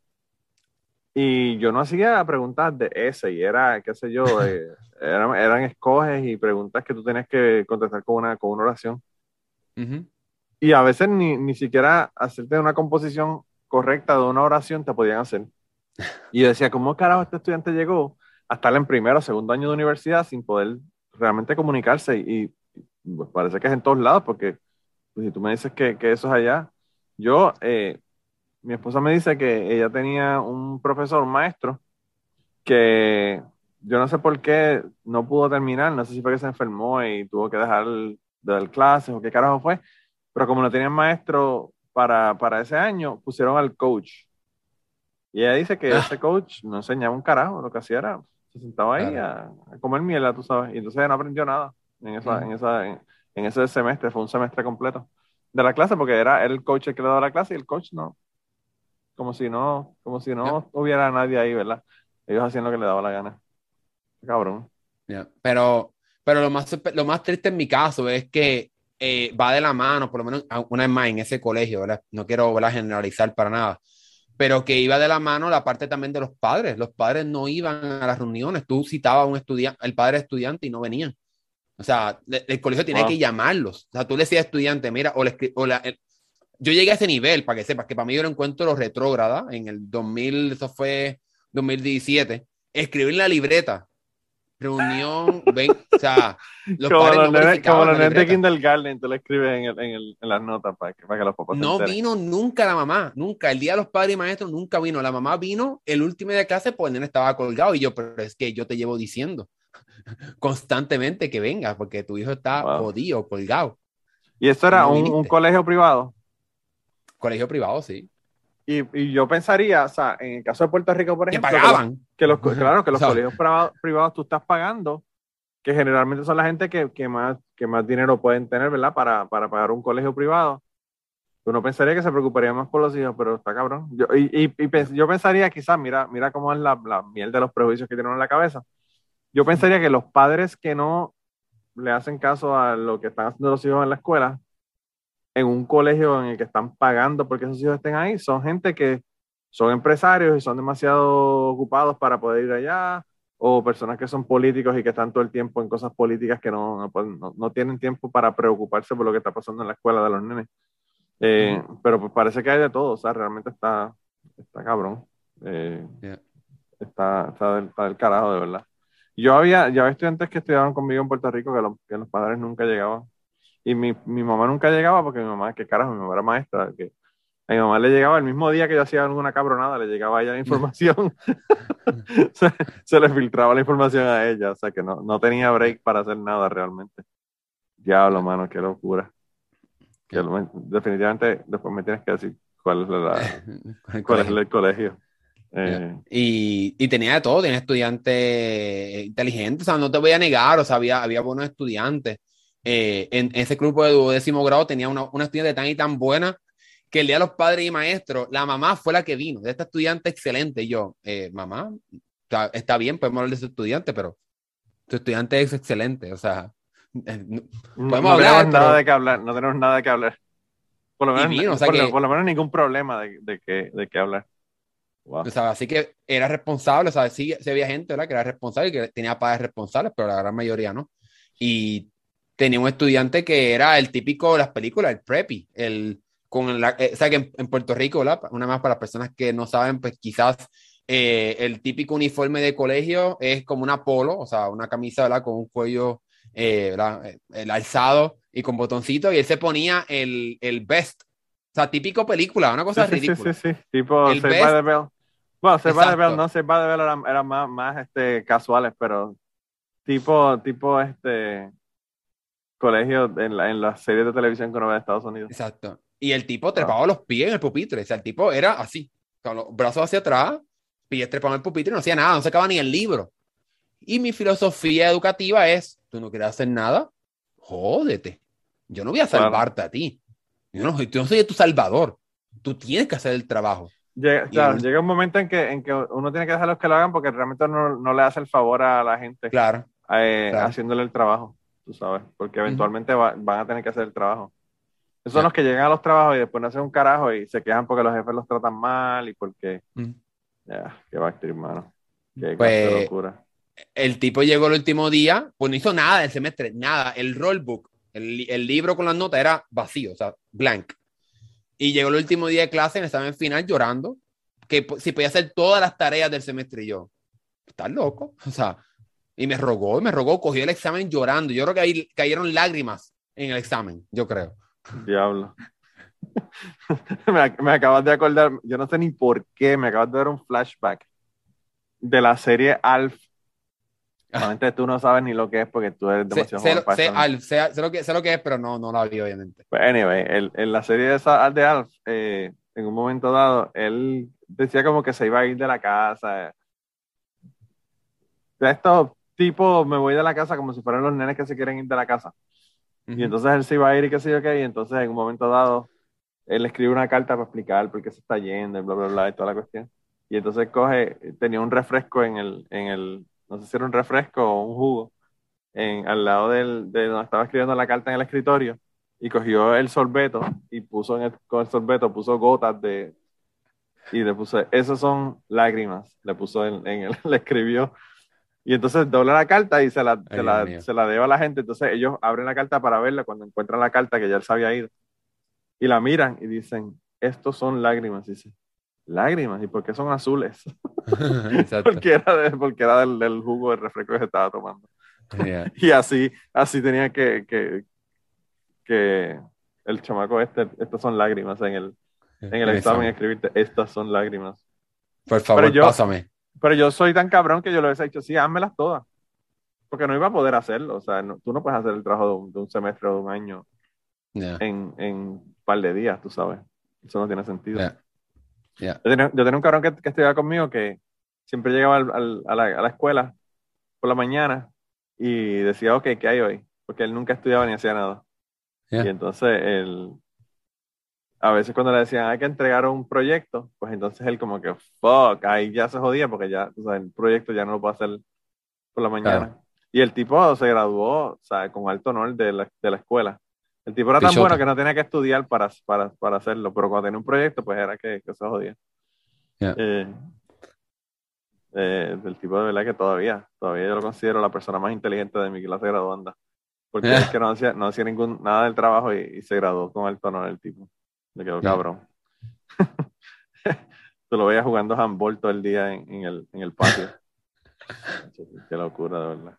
y yo no hacía preguntas de ese, y era, qué sé yo, eh, eran, eran, escoges y preguntas que tú tenías que contestar con una, con una oración. Y a veces ni, ni siquiera hacerte una composición correcta de una oración te podían hacer. Y yo decía, ¿cómo carajo este estudiante llegó a estar en primero o segundo año de universidad sin poder realmente comunicarse? Y, pues parece que es en todos lados, porque pues, si tú me dices que, que eso es allá, yo, eh, mi esposa me dice que ella tenía un profesor, un maestro, que yo no sé por qué no pudo terminar, no sé si fue que se enfermó y tuvo que dejar de dar clases o qué carajo fue, pero como no tenían maestro para, para ese año, pusieron al coach. Y ella dice que ah. ese coach no enseñaba un carajo, lo que hacía era, se sentaba ahí a, comer miel, tú sabes, y entonces ella no aprendió nada en, esa, en, esa, en, ese semestre, fue un semestre completo de la clase, porque era, el coach el que le daba la clase y el coach no, como si no, como si no hubiera nadie ahí, ¿verdad? Ellos hacían lo que le daba la gana. Cabrón. Pero, pero lo más, lo más triste en mi caso es que eh, va de la mano, por lo menos una vez más en ese colegio, ¿verdad? No quiero generalizar para nada, pero que iba de la mano la parte también de los padres. Los padres no iban a las reuniones. Tú citabas a un estudiante, el padre estudiante y no venían. O sea, el, colegio tiene que llamarlos. O sea, tú le decías estudiante, mira, o, le, o la, yo llegué a ese nivel, para que sepas, que para mí yo lo encuentro retrógrada, en el 2000, eso fue 2017, escribir la libreta, reunión, ven, o sea, los como padres los no nenes, como los nenes de kindergarten, tú le escribes en, el, en, el, en, las notas para que, para que los papás No vino nunca la mamá, nunca, el día de los padres y maestros nunca vino, la mamá vino el último día de clase, pues el nene estaba colgado y yo, pero es que yo te llevo diciendo constantemente que venga, porque tu hijo está jodido, colgado. ¿Y esto era un, un colegio privado? Colegio privado, sí. Y, yo pensaría, o sea, en el caso de Puerto Rico, por ejemplo, que pagaban. Que los, claro, que los colegios privados, tú estás pagando, que generalmente son la gente que, más, que más dinero pueden tener, ¿verdad? Para, pagar un colegio privado. Uno pensaría que se preocuparía más por los hijos, pero está cabrón. Yo, y, yo pensaría, quizás, mira, mira cómo es la, la miel de los prejuicios que tienen en la cabeza. Yo pensaría que los padres que no le hacen caso a lo que están haciendo los hijos en la escuela, en un colegio en el que están pagando porque esos hijos estén ahí, son gente que son empresarios y son demasiado ocupados para poder ir allá, o personas que son políticos y que están todo el tiempo en cosas políticas que no, no, no tienen tiempo para preocuparse por lo que está pasando en la escuela de los nenes. Eh, pero pues parece que hay de todo, o sea, realmente está, está cabrón. Eh, está, está, del, está, del, carajo, de verdad. Yo había, ya había estudiantes que estudiaban conmigo en Puerto Rico que, que los padres nunca llegaban y mi, mi, mamá nunca llegaba porque mi mamá, que carajo, mi mamá era maestra, que a mi mamá le llegaba el mismo día que yo hacía alguna cabronada, le llegaba a ella la información. se, le filtraba la información a ella, o sea que no, no tenía break para hacer nada realmente. Diablo, mano, qué locura. definitivamente después me tienes que decir cuál es, la, cuál es el colegio. Eh, y, y, tenía de todo, tenía estudiantes inteligentes, o sea, no te voy a negar, o sea, había, había buenos estudiantes. Eh, en, ese grupo de duodécimo grado tenía una, una, estudiante tan y tan buena que el día de los padres y maestros, la mamá fue la que vino, de esta estudiante excelente. Y yo, eh, mamá, está, bien, podemos hablar de ese estudiante, pero tu estudiante es excelente, o sea, eh, podemos no hablar. Tenemos nada de qué hablar, no tenemos nada de qué hablar. Por lo menos, por, lo menos ningún problema de, de, qué, de qué hablar. O sea, así que era responsable, o sea, sí, había gente ¿verdad? que era responsable y que tenía padres responsables, pero la gran mayoría no. Y tenía un estudiante que era el típico de las películas, el preppy, el con la, eh, o sea que en, Puerto Rico, una más para las personas que no saben, pues quizás eh, el típico uniforme de colegio es como una polo, o sea, una camisa, ¿verdad? Con un cuello, eh, El alzado y con botoncito, y él se ponía el, el best, o sea, típico película, una cosa ridícula. Sí, sí, sí, tipo el best, by the Bell. Bueno, Save by the Bell, no, Save by the Bell eran era más, más este, casuales, pero tipo, tipo, este, colegio en, la, en las series de televisión que uno ve de Estados Unidos. Exacto. Y el tipo trepaba los pies en el pupitre. O sea, el tipo era así, con los brazos hacia atrás, pies trepados en el pupitre, no hacía nada, no sacaba ni el libro. Y mi filosofía educativa es, tú no quieres hacer nada, jódete. Yo no voy a salvarte a ti. Yo no, yo no soy tu salvador. Tú tienes que hacer el trabajo. Llega, claro, llega un momento en que, en que uno tiene que dejarlos que lo hagan porque realmente no, no le hace el favor a la gente claro, eh, haciéndole el trabajo tú sabes, porque eventualmente van a tener que hacer el trabajo. Esos son los que llegan a los trabajos y después no hacen un carajo y se quejan porque los jefes los tratan mal y porque... Ya, qué va a estar, hermano. Qué pues, locura. El tipo llegó el último día, pues no hizo nada del semestre, nada. El rollbook, el, el libro con las notas era vacío, o sea, blank. Y llegó el último día de clase en el examen final llorando, que si podía hacer todas las tareas del semestre y yo, estás loco, o sea, y me rogó, y me rogó, cogió el examen llorando. Yo creo que ahí cayeron lágrimas en el examen, yo creo. Diablo. me, acabas de acordar, yo no sé ni por qué, me acabas de dar un flashback de la serie Alf. Realmente tú no sabes ni lo que es porque tú eres demasiado sé, sé, Alf, sé, lo que, sé lo que es, pero no, no la vi, obviamente. Pues, anyway, en la serie de, de Alf, eh, en un momento dado, él decía como que se iba a ir de la casa. Esto tipo, me voy de la casa como si fueran los nenes que se quieren ir de la casa. Y entonces él se iba a ir y qué sé yo qué, y entonces en un momento dado, él escribe una carta para explicar por qué se está yendo y bla, bla, bla, y toda la cuestión. Y entonces coge, tenía un refresco en el, en el, no sé si era un refresco o un jugo, en, al lado del, de donde estaba escribiendo la carta en el escritorio. y cogió el sorbeto y puso en el, con el sorbeto, puso gotas de, y le puso, esas son lágrimas, le puso en, en le escribió. Y entonces dobla la carta y se la, se, la, se la deba a la gente. Entonces ellos abren la carta para verla cuando encuentran la carta que ya él se había ido. Y la miran y dicen, estos son lágrimas. Y dice, lágrimas, ¿y por qué son azules? porque era, de, porque era del, del, jugo de refresco que se estaba tomando. y así, así tenía que, que, que el chamaco este, estas son lágrimas en el, en el examen escribirte, estas son lágrimas. Por favor, yo, pásame. Pero yo soy tan cabrón que yo lo he dicho, sí, házmelas todas. Porque no iba a poder hacerlo. O sea, tú no puedes hacer el trabajo de un, semestre o de un año en, en un par de días, tú sabes. Eso no tiene sentido. Yo, tenía, un cabrón que, que estudiaba conmigo que siempre llegaba al, a, la, a, la, escuela por la mañana y decía, ok, ¿qué hay hoy? Porque él nunca estudiaba ni hacía nada. Y entonces él, a veces cuando le decían hay que entregar un proyecto, pues entonces él como que, fuck, ahí ya se jodía porque ya, o sea, el proyecto ya no lo puede hacer por la mañana. Y el tipo se graduó, o sea, con alto honor de la, de la escuela. El tipo era tan bueno que no tenía que estudiar para, para, para, hacerlo, pero cuando tenía un proyecto, pues era que, que se jodía. Eh, eh, el tipo de verdad que todavía, todavía yo lo considero la persona más inteligente de mi clase graduanda. Porque es que no hacía, no hacía ningún, nada del trabajo y, se graduó con alto honor el tipo. Me quedó cabrón. Tú lo veías jugando handball todo el día en, en, el, en el patio. Qué locura, de verdad.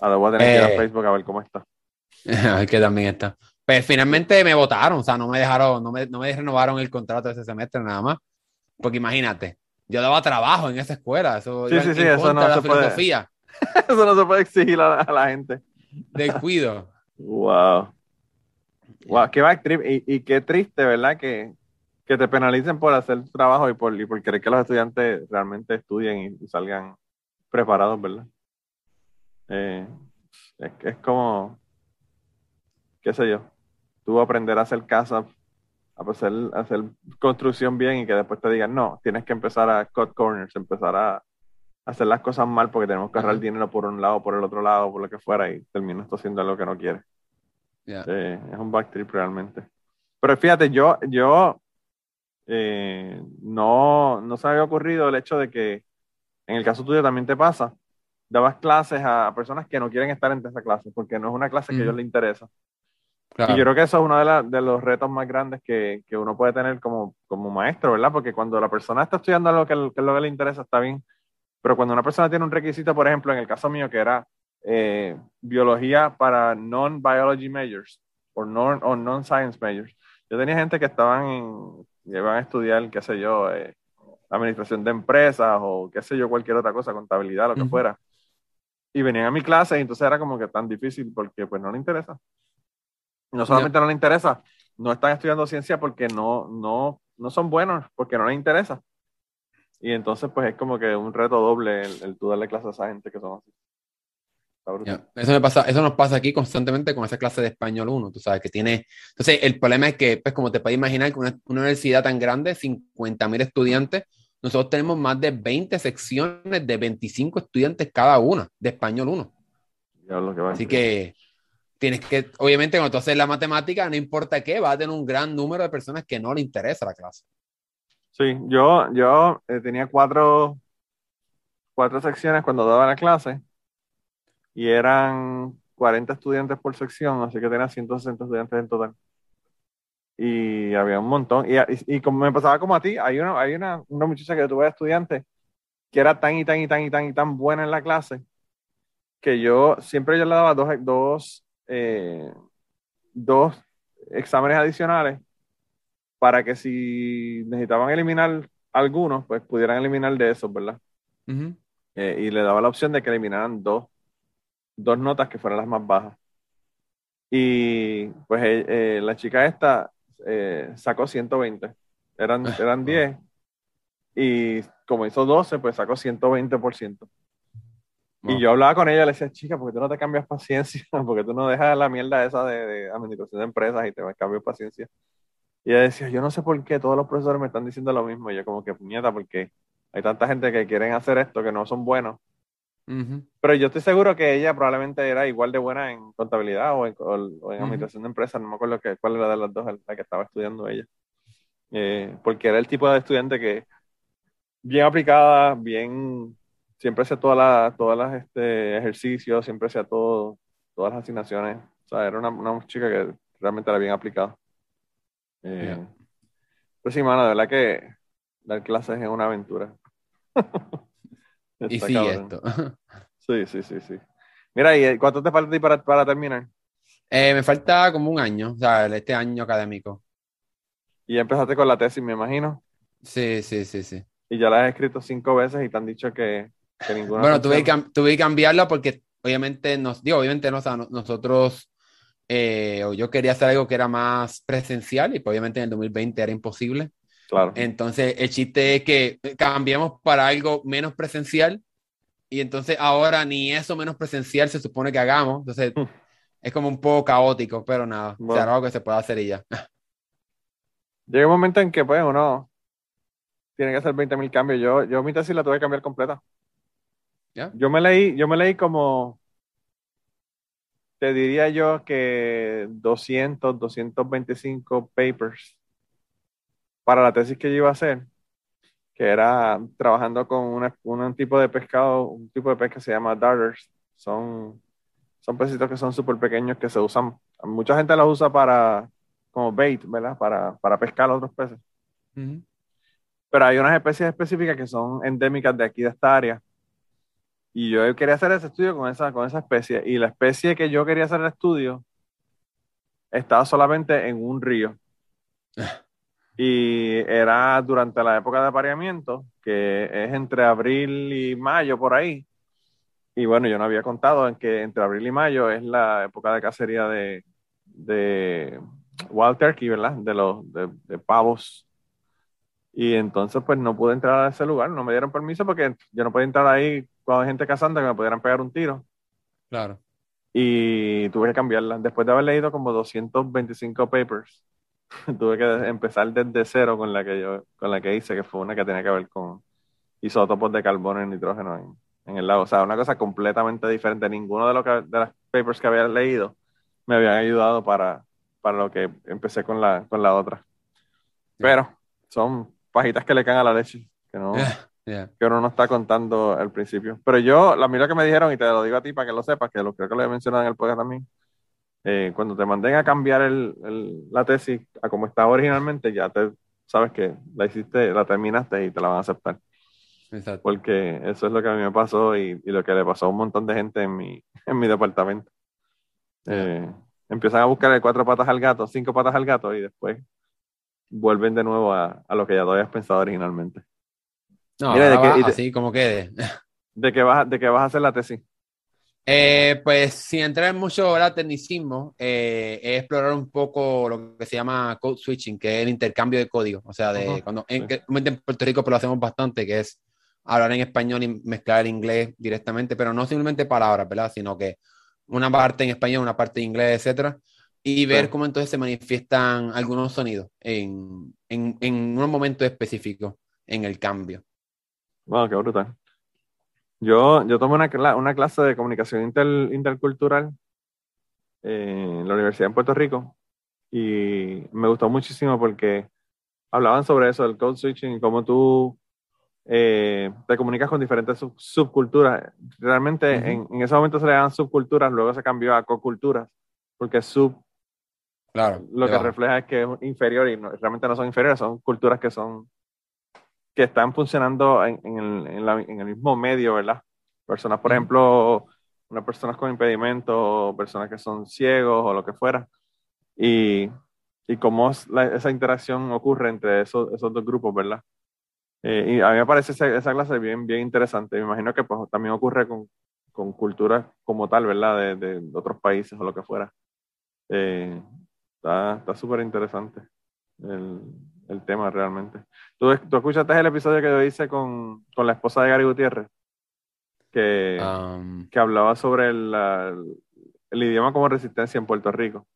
Ahora voy a tener que ir a eh, Facebook a ver cómo está. A ver que también está. Pues finalmente me votaron, o sea, no me dejaron, no me, no me renovaron el contrato ese semestre nada más. Porque imagínate, yo daba trabajo en esa escuela. Eso, sí, sí, sí, eso no, se puede, eso no se puede exigir a, a la gente. Descuido. wow. Wow, qué trip y, y, qué triste, ¿verdad? Que, que, te penalicen por hacer trabajo y por, y por querer que los estudiantes realmente estudien y, salgan preparados, ¿verdad? Eh, es, es como, qué sé yo, tú aprender a hacer casa, a hacer, a hacer construcción bien y que después te digan, no, tienes que empezar a cut corners, empezar a hacer las cosas mal porque tenemos que ahorrar dinero por un lado, por el otro lado, por lo que fuera y terminas haciendo algo que no quieres es un backtrip realmente. Pero fíjate, yo, yo eh, no, no se me había ocurrido el hecho de que en el caso tuyo también te pasa. Dabas clases a personas que no quieren estar en esa clase porque no es una clase que a ellos les interesa. Y yo creo que eso es uno de, de los retos más grandes que, que, uno puede tener como, como maestro, ¿verdad? Porque cuando la persona está estudiando algo que, que es lo que le interesa, está bien. Pero cuando una persona tiene un requisito, por ejemplo, en el caso mío, que era eh, biología para non-biology majors o non-science majors. Yo tenía gente que estaban en, iban a estudiar, qué sé yo, eh, administración de empresas o qué sé yo, cualquier otra cosa, contabilidad, lo que fuera. Y venían a mi clase y entonces era como que tan difícil porque pues no le interesa. No solamente no le interesa, no están estudiando ciencia porque no, no, no son buenos, porque no les interesa. Y entonces pues es como que un reto doble el, el tú darle clases a esa gente que son así. Eso, me pasa, eso nos pasa aquí constantemente con esa clase de español 1, tú sabes, que tiene... Entonces, el problema es que, pues como te puedes imaginar, con una, universidad tan grande, 50 mil estudiantes, nosotros tenemos más de 20 secciones de 25 estudiantes cada una de español 1. Así que tienes que, obviamente, cuando tú haces la matemática, no importa qué, va a tener un gran número de personas que no le interesa la clase. Sí, yo, yo eh, tenía cuatro, cuatro secciones cuando daba la clase y eran 40 estudiantes por sección, así que tenía 160 estudiantes en total. Y había un montón. Y, y, como me pasaba como a ti, hay una, hay una, una muchacha que tuve estudiante que era tan y tan y tan y tan y tan buena en la clase que yo siempre yo le daba dos, dos, eh, dos exámenes adicionales para que si necesitaban eliminar algunos, pues pudieran eliminar de esos, ¿verdad? Eh, y le daba la opción de que eliminaran dos dos notas que fueran las más bajas. Y pues eh, eh, la chica esta eh, sacó 120. Eran, ah, eran 10. Y como hizo 12, pues sacó 120%. Y yo hablaba con ella, le decía, chica, porque tú no te cambias paciencia? porque tú no dejas la mierda esa de, de administración de empresas y te cambias paciencia? Y ella decía, yo no sé por qué todos los profesores me están diciendo lo mismo. Y yo como que, puñeta, porque hay tanta gente que quieren hacer esto que no son buenos Pero yo estoy seguro que ella probablemente era igual de buena en contabilidad o en, administración de empresas, no me acuerdo que, cuál era de las dos la que estaba estudiando ella. Eh, porque era el tipo de estudiante que bien aplicada, bien, siempre hacía todas las todas las este, ejercicios, siempre hacía todo, todas las asignaciones. O sea, era una, una chica que realmente era bien aplicada. Eh, Pues sí, mano, de verdad que dar clases es una aventura. y sí, esto. sí, sí, sí, sí. Mira, ¿y cuánto te falta para, para terminar? Eh, me falta como un año, o sea, este año académico. Y ya empezaste con la tesis, me imagino. Sí, sí, sí, sí. Y ya la has escrito cinco veces y te han dicho que, que ninguna. Bueno, tuve que, tuve que cambiarla porque obviamente nos, digo, obviamente no, nosotros, eh, yo quería hacer algo que era más presencial y pues, obviamente en el 2020 era imposible. Claro. Entonces, el chiste es que cambiamos para algo menos presencial y entonces ahora ni eso menos presencial se supone que hagamos. Entonces, mm. es como un poco caótico, pero nada, será algo que se puede hacer y ya. Llega un momento en que, pues, uno tiene que hacer 20.000 cambios. Yo, yo mi tesis la tuve que cambiar completa. Yo me leí, yo me leí como, te diría yo que 200, 225 papers para la tesis que yo iba a hacer, que era trabajando con un tipo de pescado, un tipo de pez que se llama darters. Son, son pesitos que son súper pequeños que se usan, mucha gente los usa para, como bait, ¿verdad? Para, para pescar a otros peces. Pero hay unas especies específicas que son endémicas de aquí, de esta área. Y yo quería hacer ese estudio con esa, con esa especie. Y la especie que yo quería hacer el estudio estaba solamente en un río. Y era durante la época de apareamiento, que es entre abril y mayo por ahí. Y bueno, yo no había contado en que entre abril y mayo es la época de cacería de, de wild turkey, ¿verdad? De los de, pavos. Y entonces pues no pude entrar a ese lugar, no me dieron permiso porque yo no podía entrar ahí cuando hay gente cazando que me pudieran pegar un tiro. Claro. Y tuve que cambiarla. Después de haber leído como 225 papers, tuve que empezar desde cero con la que yo, con la que hice, que fue una que tenía que ver con isótopos de carbono y nitrógeno en, el lago. O sea, una cosa completamente diferente. Ninguno de, los de las papers que había leído me habían ayudado para, para lo que empecé con la, con la otra. Pero son pajitas que le caen a la leche, que no, que uno no está contando al principio. Pero yo, la mira que me dijeron, y te lo digo a ti para que lo sepas, que lo creo que lo he mencionado en el podcast también, eh, cuando te manden a cambiar el, la tesis a como estaba originalmente, ya te sabes que la hiciste, la terminaste y te la van a aceptar. Exacto. Porque eso es lo que a mí me pasó y, y, lo que le pasó a un montón de gente en mi, en mi departamento. Eh, empiezan a buscar cuatro patas al gato, cinco patas al gato y después vuelven de nuevo a, a lo que ya tú habías pensado originalmente. No, Mira, de que, así como quede. ¿De qué vas, de qué vas a hacer la tesis? Eh, pues sin entrar en mucho ¿verdad? tecnicismo, eh, es explorar un poco lo que se llama code switching, que es el intercambio de código. O sea, de cuando en, en, Puerto Rico pues, lo hacemos bastante, que es hablar en español y mezclar el inglés directamente, pero no simplemente palabras, ¿verdad? Sino que una parte en español, una parte en inglés, etcétera, y ver cómo entonces se manifiestan algunos sonidos en, en, en unos momentos específicos en el cambio. Wow, qué brutal. Yo, yo tomé una, una clase de comunicación intercultural en la Universidad de Puerto Rico y me gustó muchísimo porque hablaban sobre eso, el code switching y cómo tú eh, te comunicas con diferentes subculturas. Realmente en, en, ese momento se le llaman subculturas, luego se cambió a coculturas, porque sub claro, lo que refleja es que es inferior y realmente no son inferiores, son culturas que son que están funcionando en, en, el, en, el, mismo medio, ¿verdad? Personas, por ejemplo, unas personas con impedimento, personas que son ciegos o lo que fuera. Y, y cómo esa interacción ocurre entre esos, esos dos grupos, ¿verdad? Eh, y a mí me parece esa, esa, clase bien, bien interesante. Me imagino que pues, también ocurre con, con culturas como tal, ¿verdad? De, de, otros países o lo que fuera. Eh, está súper interesante el, el tema realmente. ¿Tú, ¿Tú, escuchaste el episodio que yo hice con, con la esposa de Gary Gutiérrez? Que, um, que hablaba sobre el, el, idioma como resistencia en Puerto Rico.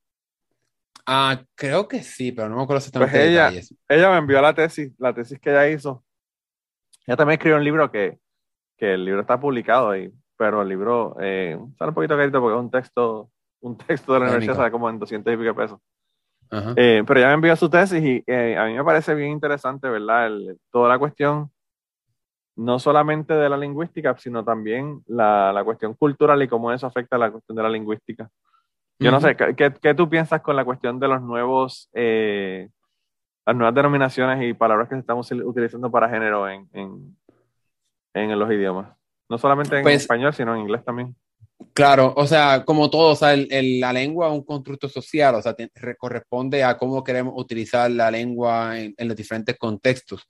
Ah, creo que sí, pero no me acuerdo exactamente pues ella, ella me envió la tesis, la tesis que ella hizo. Ella también escribió un libro que, que el libro está publicado ahí, pero el libro eh, sale un poquito carito porque es un texto, un texto de la universidad, sale como en 200 y pico pesos. Eh, pero ya me envió su tesis y eh, a mí me parece bien interesante, ¿verdad? toda la cuestión, no solamente de la lingüística, sino también la, la, cuestión cultural y cómo eso afecta a la cuestión de la lingüística. Yo no sé, ¿qué, ¿qué, tú piensas con la cuestión de los nuevos, eh, las nuevas denominaciones y palabras que estamos utilizando para género en, en, en los idiomas? No solamente en pues español, sino en inglés también. Claro, o sea, como todo, o sea, el, la lengua es un constructo social, o sea, corresponde a cómo queremos utilizar la lengua en, los diferentes contextos.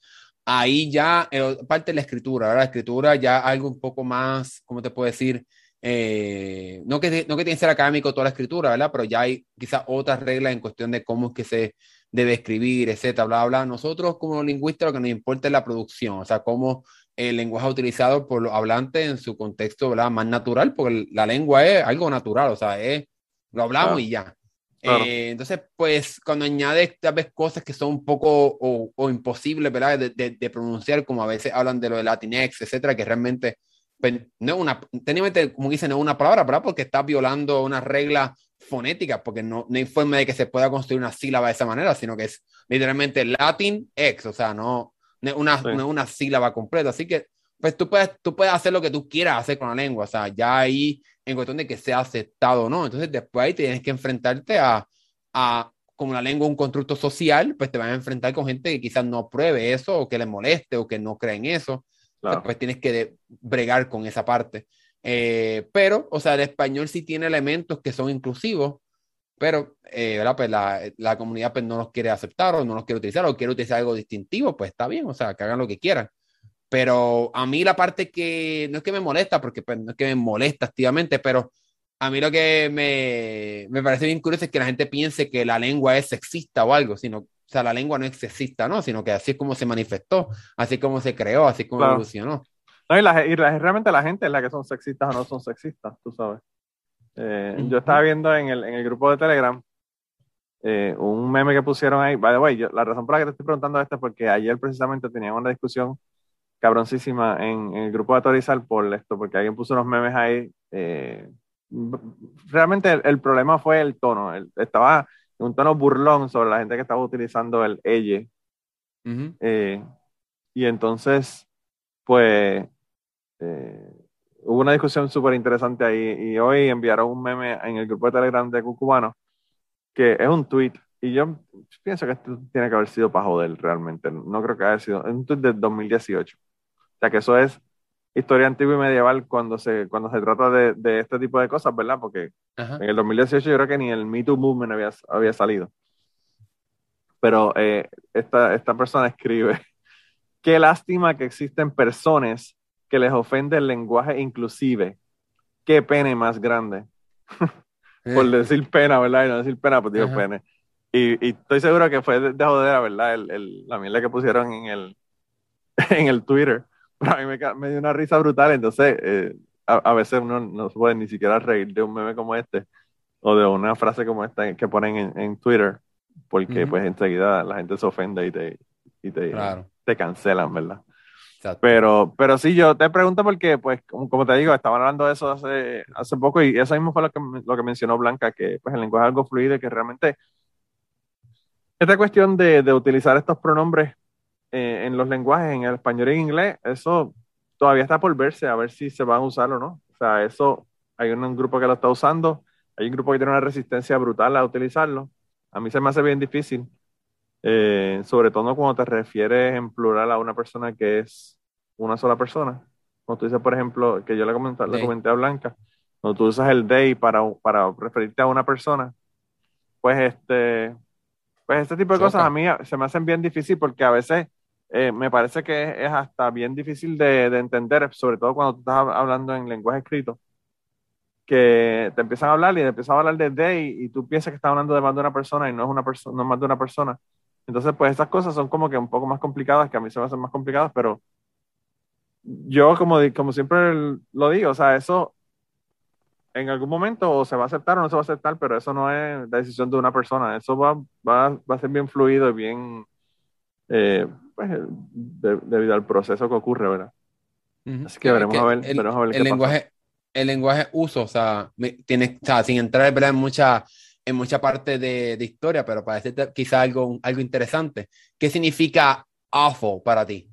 Ahí ya, eh, parte de la escritura, ¿verdad? La escritura ya algo un poco más, ¿cómo te puedo decir? Eh, no, que, no que tiene que ser académico toda la escritura, ¿verdad? Pero ya hay quizás otras reglas en cuestión de cómo es que se debe escribir, etcétera, bla, bla. Nosotros como lingüistas lo que nos importa es la producción, o sea, cómo el lenguaje utilizado por los hablantes en su contexto ¿verdad? más natural, porque la lengua es algo natural, o sea, es, lo hablamos y ya. Eh, entonces, pues cuando añades tal vez cosas que son un poco o, imposibles ¿verdad? De, de, pronunciar, como a veces hablan de lo de Latinx, etcétera, que realmente pues, no es una, técnicamente, como dicen, no es una palabra, ¿verdad? Porque está violando una regla fonética, porque no, no hay forma de que se pueda construir una sílaba de esa manera, sino que es literalmente Latin X, o sea, no, una, una, sílaba completa. Así que, pues tú puedes, tú puedes hacer lo que tú quieras hacer con la lengua, o sea, ya ahí en cuestión de que sea aceptado o no. Entonces, después ahí tienes que enfrentarte a, a como la lengua es un constructo social, pues te vas a enfrentar con gente que quizás no apruebe eso o que le moleste o que no cree en eso. pues tienes que bregar con esa parte. Eh, pero, o sea, el español sí tiene elementos que son inclusivos, pero eh. Pues la, la, comunidad pues, no los quiere aceptar o no los quiere utilizar o quiere utilizar algo distintivo, pues está bien, o sea, que hagan lo que quieran. Pero a mí la parte que no es que me molesta, porque pues, no es que me molesta activamente, pero a mí lo que me, me, parece bien curioso es que la gente piense que la lengua es sexista o algo, sino, o sea, la lengua no es sexista, ¿no? Sino que así es como se manifestó, así es como se creó, así es como evolucionó. No, y, la, y realmente la gente es la que son sexistas o no son sexistas, tú sabes. Eh, yo estaba viendo en el, en el grupo de Telegram eh, un meme que pusieron ahí. By the way, la razón por la que te estoy preguntando esto es porque ayer precisamente teníamos una discusión cabroncísima en, el grupo de Atorizar por esto, porque alguien puso unos memes ahí. Eh, realmente el, problema fue el tono. estaba en un tono burlón sobre la gente que estaba utilizando el elle. y entonces, pues, hubo una discusión súper interesante ahí y hoy enviaron un meme en el grupo de Telegram de Cucubano que es un tweet y yo pienso que esto tiene que haber sido para joder realmente. No creo que haya sido. Es un tweet de 2018. O sea que eso es historia antigua y medieval cuando se, cuando se trata de, de este tipo de cosas, ¿verdad? Porque en el 2018 yo creo que ni el Me Too Movement había, había salido. Pero eh, esta, esta persona escribe, qué lástima que existen personas que les ofende el lenguaje inclusive. Qué pene más grande. Por decir pena, ¿verdad? Y no decir pena, pues digo pene. Y, y, estoy seguro que fue de, jodera, ¿verdad? El, el, la mierda que pusieron en el, en el Twitter. Pero a mí me, me dio una risa brutal. Entonces, eh, a, veces uno no se puede ni siquiera reír de un meme como este o de una frase como esta que ponen en, en Twitter, porque pues enseguida la gente se ofende y te, y te, te cancelan, ¿verdad? Pero, pero sí, yo te pregunto porque, pues, como, te digo, estaban hablando de eso hace, hace poco y eso mismo fue lo que, lo que mencionó Blanca, que pues el lenguaje es algo fluido y que realmente esta cuestión de, de utilizar estos pronombres eh, en los lenguajes, en el español y en inglés, eso todavía está por verse, a ver si se van a usar o no. O sea, eso, hay un, grupo que lo está usando, hay un grupo que tiene una resistencia brutal a utilizarlo. A mí se me hace bien difícil. Eh, sobre todo cuando te refieres en plural a una persona que es una sola persona. Cuando tú dices, por ejemplo, que yo le comenté, le comenté a Blanca, cuando tú usas el they para, para referirte a una persona, pues este, pues este tipo de cosas a mí se me hacen bien difícil porque a veces eh, me parece que es, hasta bien difícil de, de, entender, sobre todo cuando tú estás hablando en lenguaje escrito, que te empiezan a hablar y te empiezan a hablar de they y tú piensas que estás hablando de más de una persona y no es una persona, no es más de una persona. Entonces, pues esas cosas son como que un poco más complicadas, que a mí se me hacen más complicadas, pero yo como, como siempre lo digo, o sea, eso en algún momento o se va a aceptar o no se va a aceptar, pero eso no es la decisión de una persona, eso va, va, va a ser bien fluido y bien, eh, pues, debido al proceso que ocurre, ¿verdad? Así que veremos, a ver, el, lenguaje, el lenguaje uso, o sea, tienes, o sea, sin entrar en mucha, en mucha parte de, de historia, pero para decirte quizá algo, algo interesante. ¿Qué significa awful para ti?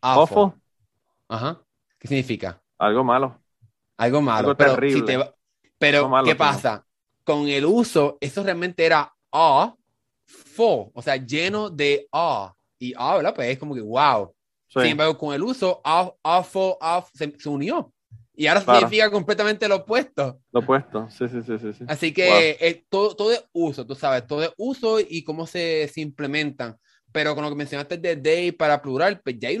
Awful. Ajá. ¿Qué significa? Algo malo. Algo malo. Algo pero terrible. si te, pero, ¿qué pasa? Con el uso, eso realmente era fo, o sea, lleno de awe. Y awe, ¿verdad? Pues es como que wow. Sin embargo, con el uso, awful, se, se unió. Y ahora significa completamente lo opuesto. Lo opuesto, sí, sí, sí, sí. Así que eh, todo, todo es uso, tú sabes, todo es uso y cómo se, se implementan. Pero con lo que mencionaste de day para plural, pues ya hay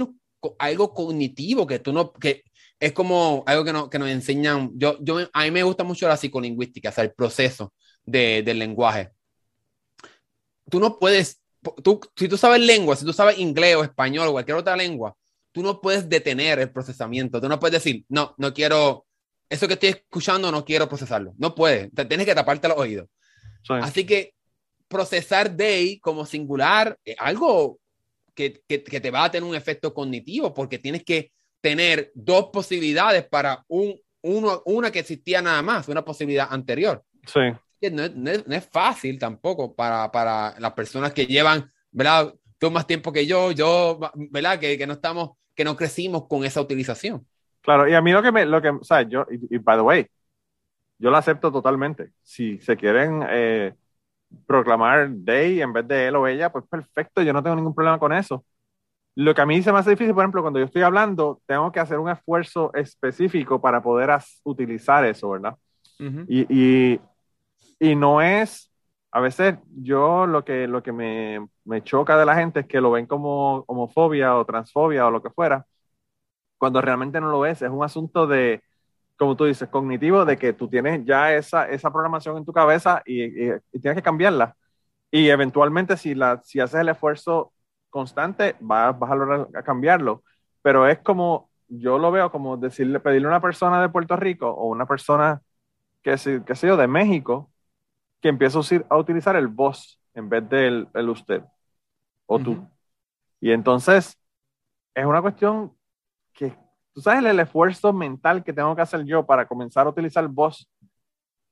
algo cognitivo que tú no, que es como algo que, no, que nos enseñan. Yo, yo, a mí me gusta mucho la psicolingüística, o sea, el proceso de, del lenguaje. Tú no puedes, tú, si tú sabes lengua, si tú sabes inglés o español o cualquier otra lengua, tú no puedes detener el procesamiento. Tú no puedes decir, no, no quiero, eso que estoy escuchando no quiero procesarlo. No puedes, te tienes que taparte los oídos. Así que procesar day como singular es algo que, que, que, te va a tener un efecto cognitivo porque tienes que tener dos posibilidades para un, uno, una que existía nada más, una posibilidad anterior. Sí. No, no, no es fácil tampoco para, para las personas que llevan, ¿verdad? Tú más tiempo que yo, yo, ¿verdad? Que, que no estamos que no crecimos con esa utilización. Claro, y a mí lo que me, lo que, o sea, yo, y, by the way, yo lo acepto totalmente. Si se quieren eh, proclamar they en vez de él o ella, pues perfecto, yo no tengo ningún problema con eso. Lo que a mí se me hace difícil, por ejemplo, cuando yo estoy hablando, tengo que hacer un esfuerzo específico para poder utilizar eso, ¿verdad? y, y, y, no es, a veces yo lo que, lo que me, me, choca de la gente que lo ven como homofobia o transfobia o lo que fuera, cuando realmente no lo es. Es un asunto de, como tú dices, cognitivo, de que tú tienes ya esa, esa programación en tu cabeza y, y, tienes que cambiarla. Y eventualmente si, la, si haces el esfuerzo constante, vas, vas a lograr cambiarlo. Pero es como, yo lo veo como decirle, pedirle a una persona de Puerto Rico o una persona que, que sé yo, de México, que empieza a utilizar el vos en vez del el usted o tú. Y entonces es una cuestión que, tú sabes el, esfuerzo mental que tengo que hacer yo para comenzar a utilizar vos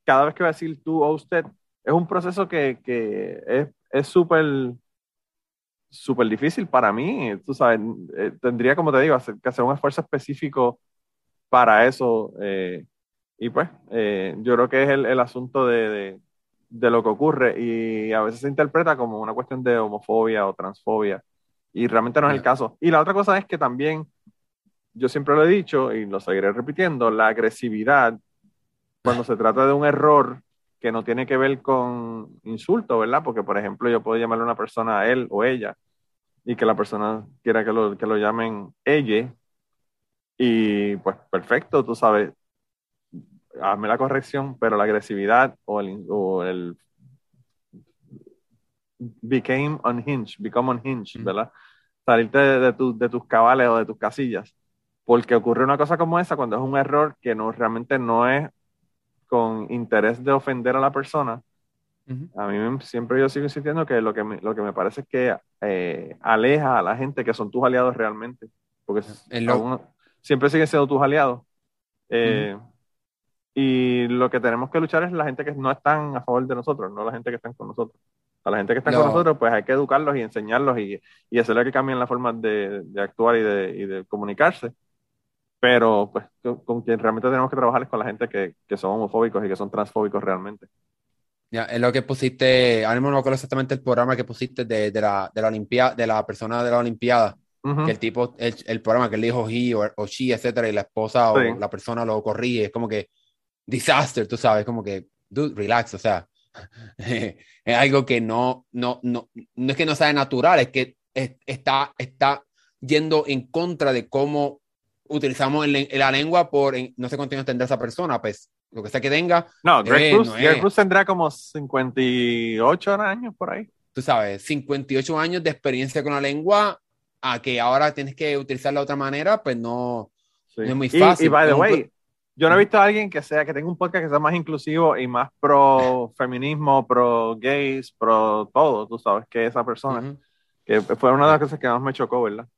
cada vez que voy a decir tú o usted, es un proceso que, que es súper súper difícil para mí, tú sabes, eh, tendría, como te digo, que hacer un esfuerzo específico para eso. Eh, y pues, eh, yo creo que es el, el asunto de, de lo que ocurre y a veces se interpreta como una cuestión de homofobia o transfobia y realmente no es el caso. Y la otra cosa es que también, yo siempre lo he dicho y lo seguiré repitiendo, la agresividad cuando se trata de un error que no tiene que ver con insulto, ¿verdad? Porque, por ejemplo, yo puedo llamarle a una persona a él o ella y que la persona quiera que lo, que lo llamen ella y pues perfecto, tú sabes, hazme la corrección, pero la agresividad o el, o el became unhinged, become unhinged, ¿verdad? Salirte de, de, tus cabales o de tus casillas. Porque ocurre una cosa como esa cuando es un error que no realmente no es con interés de ofender a la persona. A mí siempre yo sigo insistiendo que lo que me, lo que me parece es que eh, aleja a la gente que son tus aliados realmente. Porque siempre siguen siendo tus aliados. Eh, y lo que tenemos que luchar es la gente que no están a favor de nosotros, no la gente que están con nosotros. A la gente que está con nosotros, pues hay que educarlos y enseñarlos y, y hacerle que cambien la forma de, de actuar y de, y de, comunicarse. Pero, pues, con, quien realmente tenemos que trabajar es con la gente que, que son homofóbicos y que son transfóbicos realmente. Ya, es lo que pusiste, ahora mismo no me acuerdo exactamente el programa que pusiste de, de la, de la Olimpiada, de la persona de la Olimpiada, que el tipo, el, el, programa que él dijo he o, o she, etcétera, y la esposa o la persona lo corrige, es como que disaster, tú sabes, como que, dude, relax, o sea, es algo que no, no, no, no es que no sea natural, es que está, está yendo en contra de cómo utilizamos la lengua por, no sé cuánto años tendrá esa persona, pues lo que sea que tenga. No, Greg, Bruce, tendrá como 58 años por ahí. Tú sabes, 58 años de experiencia con la lengua, a que ahora tienes que utilizarla de otra manera, pues no, es muy fácil. Y, by the way, yo no he visto a alguien que sea, que tenga un podcast que sea más inclusivo y más pro feminismo, pro gays, pro todo, tú sabes, que esa persona. Que fue una de las cosas que más me chocó, ¿verdad?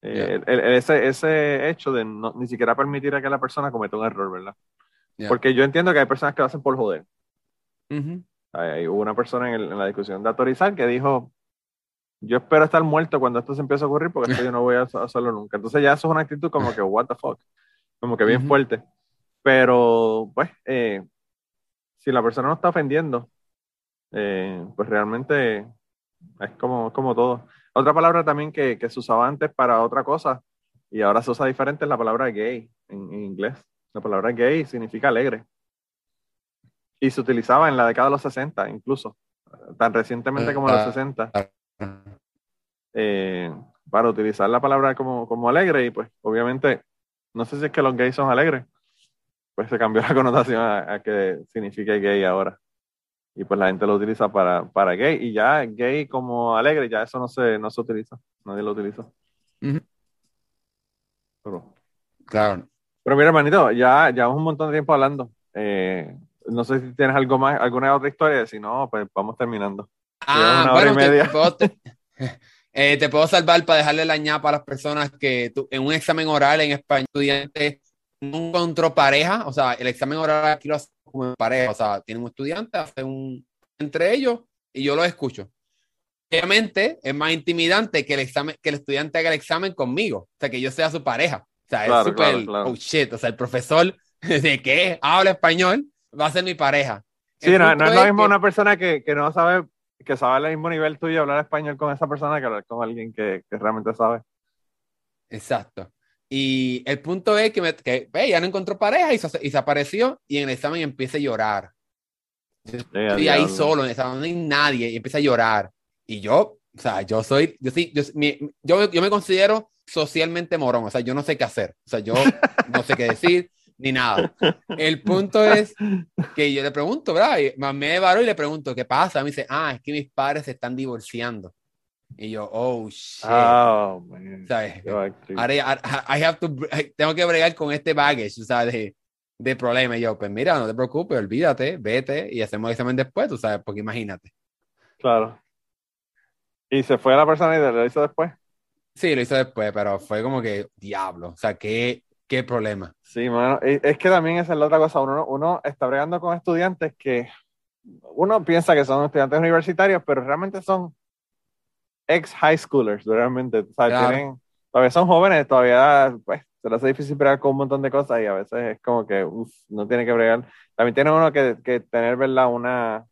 Eh, ese, ese hecho de no, ni siquiera permitir a que la persona cometa un error, ¿verdad? Porque yo entiendo que hay personas que lo hacen por joder. hay, hubo una persona en, la discusión de autorizar que dijo, yo espero estar muerto cuando esto se empiece a ocurrir porque esto yo no voy a hacerlo nunca. Entonces ya eso es una actitud como que, what the fuck, como que bien fuerte. Pero, pues, eh, si la persona no está ofendiendo, eh, pues realmente es como, como todo. Otra palabra también que, que, se usaba antes para otra cosa y ahora se usa diferente es la palabra gay en, inglés. La palabra gay significa alegre. Y se utilizaba en la década de los 60 incluso, tan recientemente como en los 60, eh, para utilizar la palabra como, como alegre y pues obviamente, no sé si es que los gays son alegres, pues se cambió la connotación a, que signifique gay ahora. Y pues la gente lo utiliza para, para gay y ya gay como alegre, ya eso no se, no se utiliza, nadie lo utiliza. Claro. Pero mira, hermanito, ya llevamos un montón de tiempo hablando. Eh, no sé si tienes algo más, alguna otra historia. Si no, pues vamos terminando. Ah, bueno, eh, Te, puedo, salvar para dejarle la ñapa a las personas que en un examen oral en español, estudiante no encontró pareja. O sea, el examen oral aquí lo hace como pareja. O sea, tienen un estudiante, hace un entre ellos y yo lo escucho. Obviamente es más intimidante que el examen, que el estudiante haga el examen conmigo, o sea, que yo sea su pareja. O sea, es súper, oh shit, o sea, el profesor de que habla español va a ser mi pareja. Sí, no, no, es lo mismo una persona que, que, no sabe, que sabe al mismo nivel tuyo hablar español con esa persona que hablar con alguien que, que realmente sabe. Exacto. Y el punto es que, me, que ya no encontró pareja y se, y se, apareció y en el examen empieza a llorar. y ahí solo, en el examen no hay nadie y empieza a llorar. Y yo, o sea, yo soy, yo sí, yo, yo, yo me considero socialmente morón, o sea, yo no sé qué hacer, o sea, yo no sé qué decir ni nada. El punto es que yo le pregunto, ¿verdad? Y me varo y le pregunto, ¿qué pasa? Me dice, ah, es que mis padres se están divorciando. Y yo, oh, shit. Oh, man. ¿Sabes? I, have to, tengo que bregar con este baggage, sea, de, de problema. Y yo, pues mira, no te preocupes, olvídate, vete y hacemos el examen después, tú sabes, porque imagínate. Claro. ¿Y se fue la persona y lo hizo después? Sí, lo hizo después, pero fue como que, diablo, o sea, qué, qué problema. Sí, mano, es que también esa es la otra cosa, uno, uno está bregando con estudiantes que uno piensa que son estudiantes universitarios, pero realmente son ex high schoolers, realmente, o sea, tienen, todavía son jóvenes, todavía, pues, se les hace difícil bregar con un montón de cosas y a veces es como que, uff, no tiene que bregar. También tiene uno que, que tener, ¿verdad? Una,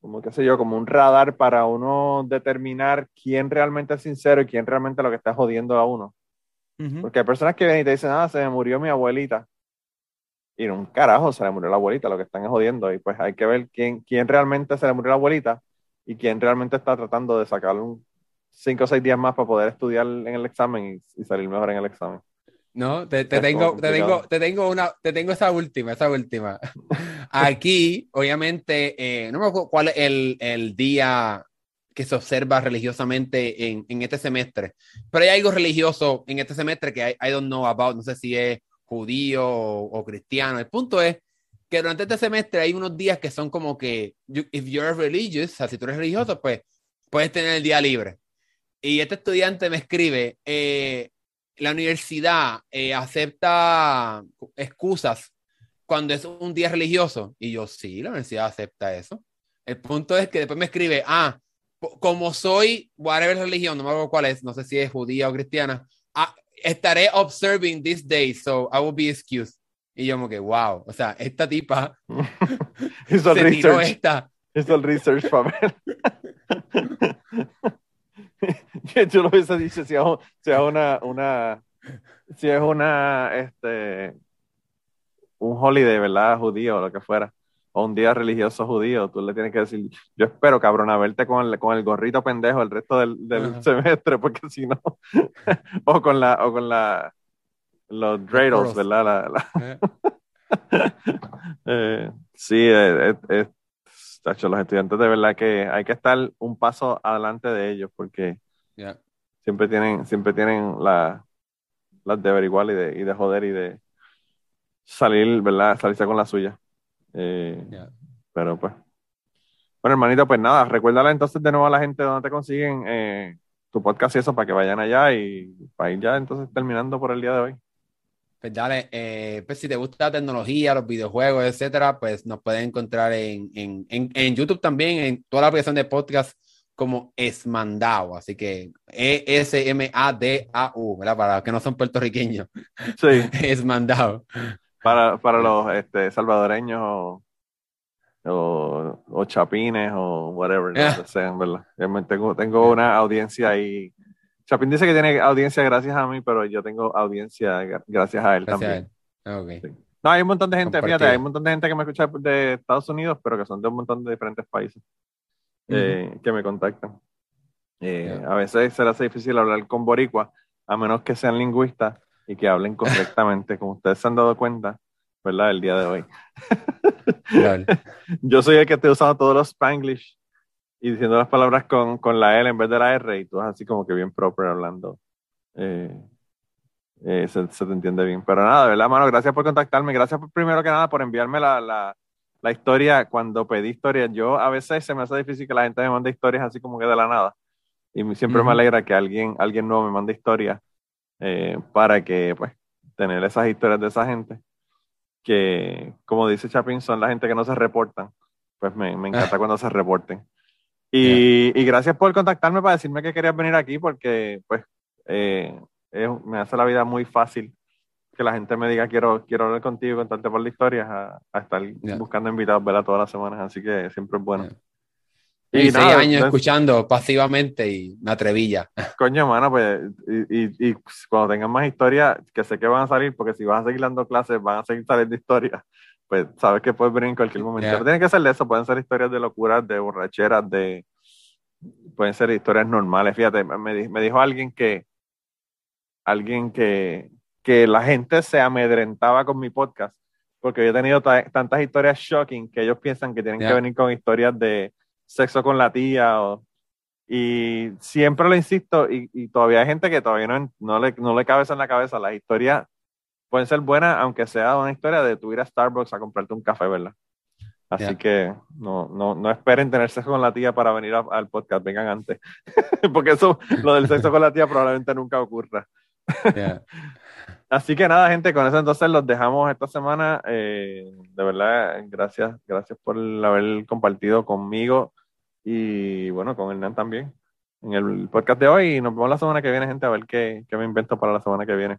como qué sé yo, como un radar para uno determinar quién realmente es sincero y quién realmente lo que está jodiendo a uno. Porque hay personas que vienen y te dicen, ah, se me murió mi abuelita. Y en un carajo se le murió la abuelita, lo que están jodiendo. Y pues hay que ver quién, quién realmente se le murió la abuelita y quién realmente está tratando de sacar un cinco o seis días más para poder estudiar en el examen y salir mejor en el examen. No, te, tengo, te tengo, te tengo una, te tengo esa última, esa última. Aquí, obviamente, eh, no me acuerdo cuál es el, el, día que se observa religiosamente en, en, este semestre, pero hay algo religioso en este semestre que I, I don't know about, no sé si es judío o, cristiano. El punto es que durante este semestre hay unos días que son como que, if you're religious, o sea, si tú eres religioso, pues puedes tener el día libre. Y este estudiante me escribe, eh, la universidad eh, acepta excusas cuando es un día religioso. Y yo, sí, la universidad acepta eso. El punto es que después me escribe, ah, como soy, whatever religión, no me acuerdo cuál es, no sé si es judía o cristiana, ah, estaré observing this day, so I will be excused. Y yo como que, wow, o sea, esta tipa hizo el research. Esta. Hizo el research para ver. yo lo hubiese dicho si es, una, una, si es una, este, un holiday, ¿verdad? Judío o lo que fuera, o un día religioso judío, tú le tienes que decir, yo espero, cabrón, a verte con el, con el gorrito pendejo el resto del, del semestre, porque si no, o con la, o con la, los dreidels, ¿verdad? Eh. Eh, sí, es, eh, los estudiantes de verdad que hay que estar un paso adelante de ellos porque siempre tienen, siempre tienen la, las de averiguar y de, y de joder y de salir, ¿verdad? Salirse con la suya. Eh, pero pues. Bueno, hermanito, pues nada, recuérdale entonces de nuevo a la gente donde te consiguen eh, tu podcast y eso para que vayan allá y para ir ya entonces terminando por el día de hoy. Pues dale, eh, pues si te gusta la tecnología, los videojuegos, etcétera, pues nos pueden encontrar en, en, en, YouTube también, en toda la aplicación de podcast como Esmandao, así que E-S-M-A-D-A-U, ¿verdad? Para los que no son puertorriqueños. Sí. Esmandao. Para, para los este, salvadoreños o, o, chapines o whatever, no sean, ¿verdad? Tengo, tengo una audiencia ahí Chapín dice que tiene audiencia gracias a mí, pero yo tengo audiencia gracias a él también. No, hay un montón de gente, fíjate, hay un montón de gente que me escucha de Estados Unidos, pero que son de un montón de diferentes países eh, que me contactan. Eh, a veces se hace difícil hablar con boricua, a menos que sean lingüistas y que hablen correctamente, como ustedes se han dado cuenta, ¿verdad? El día de hoy. Yo soy el que he usado todos los spanglish y diciendo las palabras con, con, la L en vez de la R y tú es así como que bien proper hablando. Eh, eh, se, se, te entiende bien. Pero nada, de verdad, mano, gracias por contactarme. Gracias primero que nada por enviarme la, la, la, historia cuando pedí historias. Yo a veces se me hace difícil que la gente me mande historias así como que de la nada. Y siempre me alegra que alguien, alguien nuevo me mande historias eh, para que, pues, tener esas historias de esa gente que, como dice Chapin, son la gente que no se reportan. Pues me, me encanta ah. cuando se reporten. Y, y, gracias por contactarme para decirme que querías venir aquí porque pues eh, me hace la vida muy fácil que la gente me diga quiero, quiero hablar contigo y contarte por la historia a, a estar buscando invitados ¿verdad? todas las semanas, así que siempre es bueno. Y, seis años escuchando pasivamente y me atrevilla. Coño, mano, pues, y, y, cuando tengan más historias, que sé que van a salir, porque si vas a seguir dando clases, van a seguir saliendo historias pues sabes que puedes venir en cualquier momento. No tiene que ser de eso, pueden ser historias de locuras, de borracheras, de pueden ser historias normales. Fíjate, me, me dijo alguien que alguien que, que la gente se amedrentaba con mi podcast porque yo he tenido tantas historias shocking que ellos piensan que tienen que venir con historias de sexo con la tía o, y siempre lo insisto y, y, todavía hay gente que todavía no, no, le, no le cabe eso en la cabeza las historias pueden ser buenas, aunque sea una historia de tu ir a Starbucks a comprarte un café, ¿verdad? Así que no, no, no esperen tener sexo con la tía para venir al podcast, vengan antes. Porque eso, lo del sexo con la tía probablemente nunca ocurra. Así que nada, gente, con eso entonces los dejamos esta semana. Eh, de verdad, gracias, gracias por haber compartido conmigo y bueno, con Hernán también en el podcast de hoy. Y nos vemos la semana que viene, gente, a ver qué, qué me invento para la semana que viene.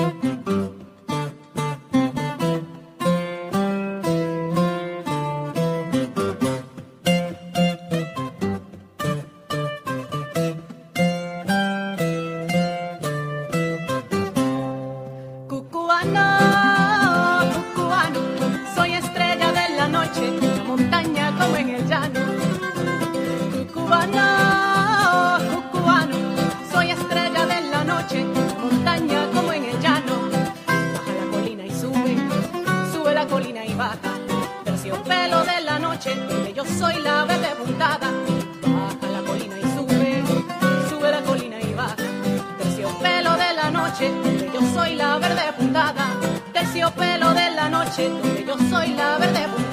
Que brilla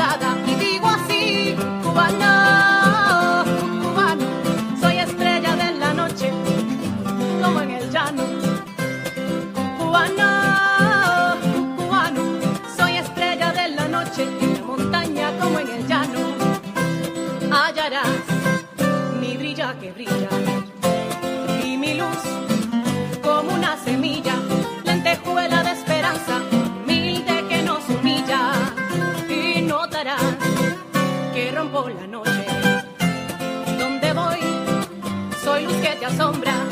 luz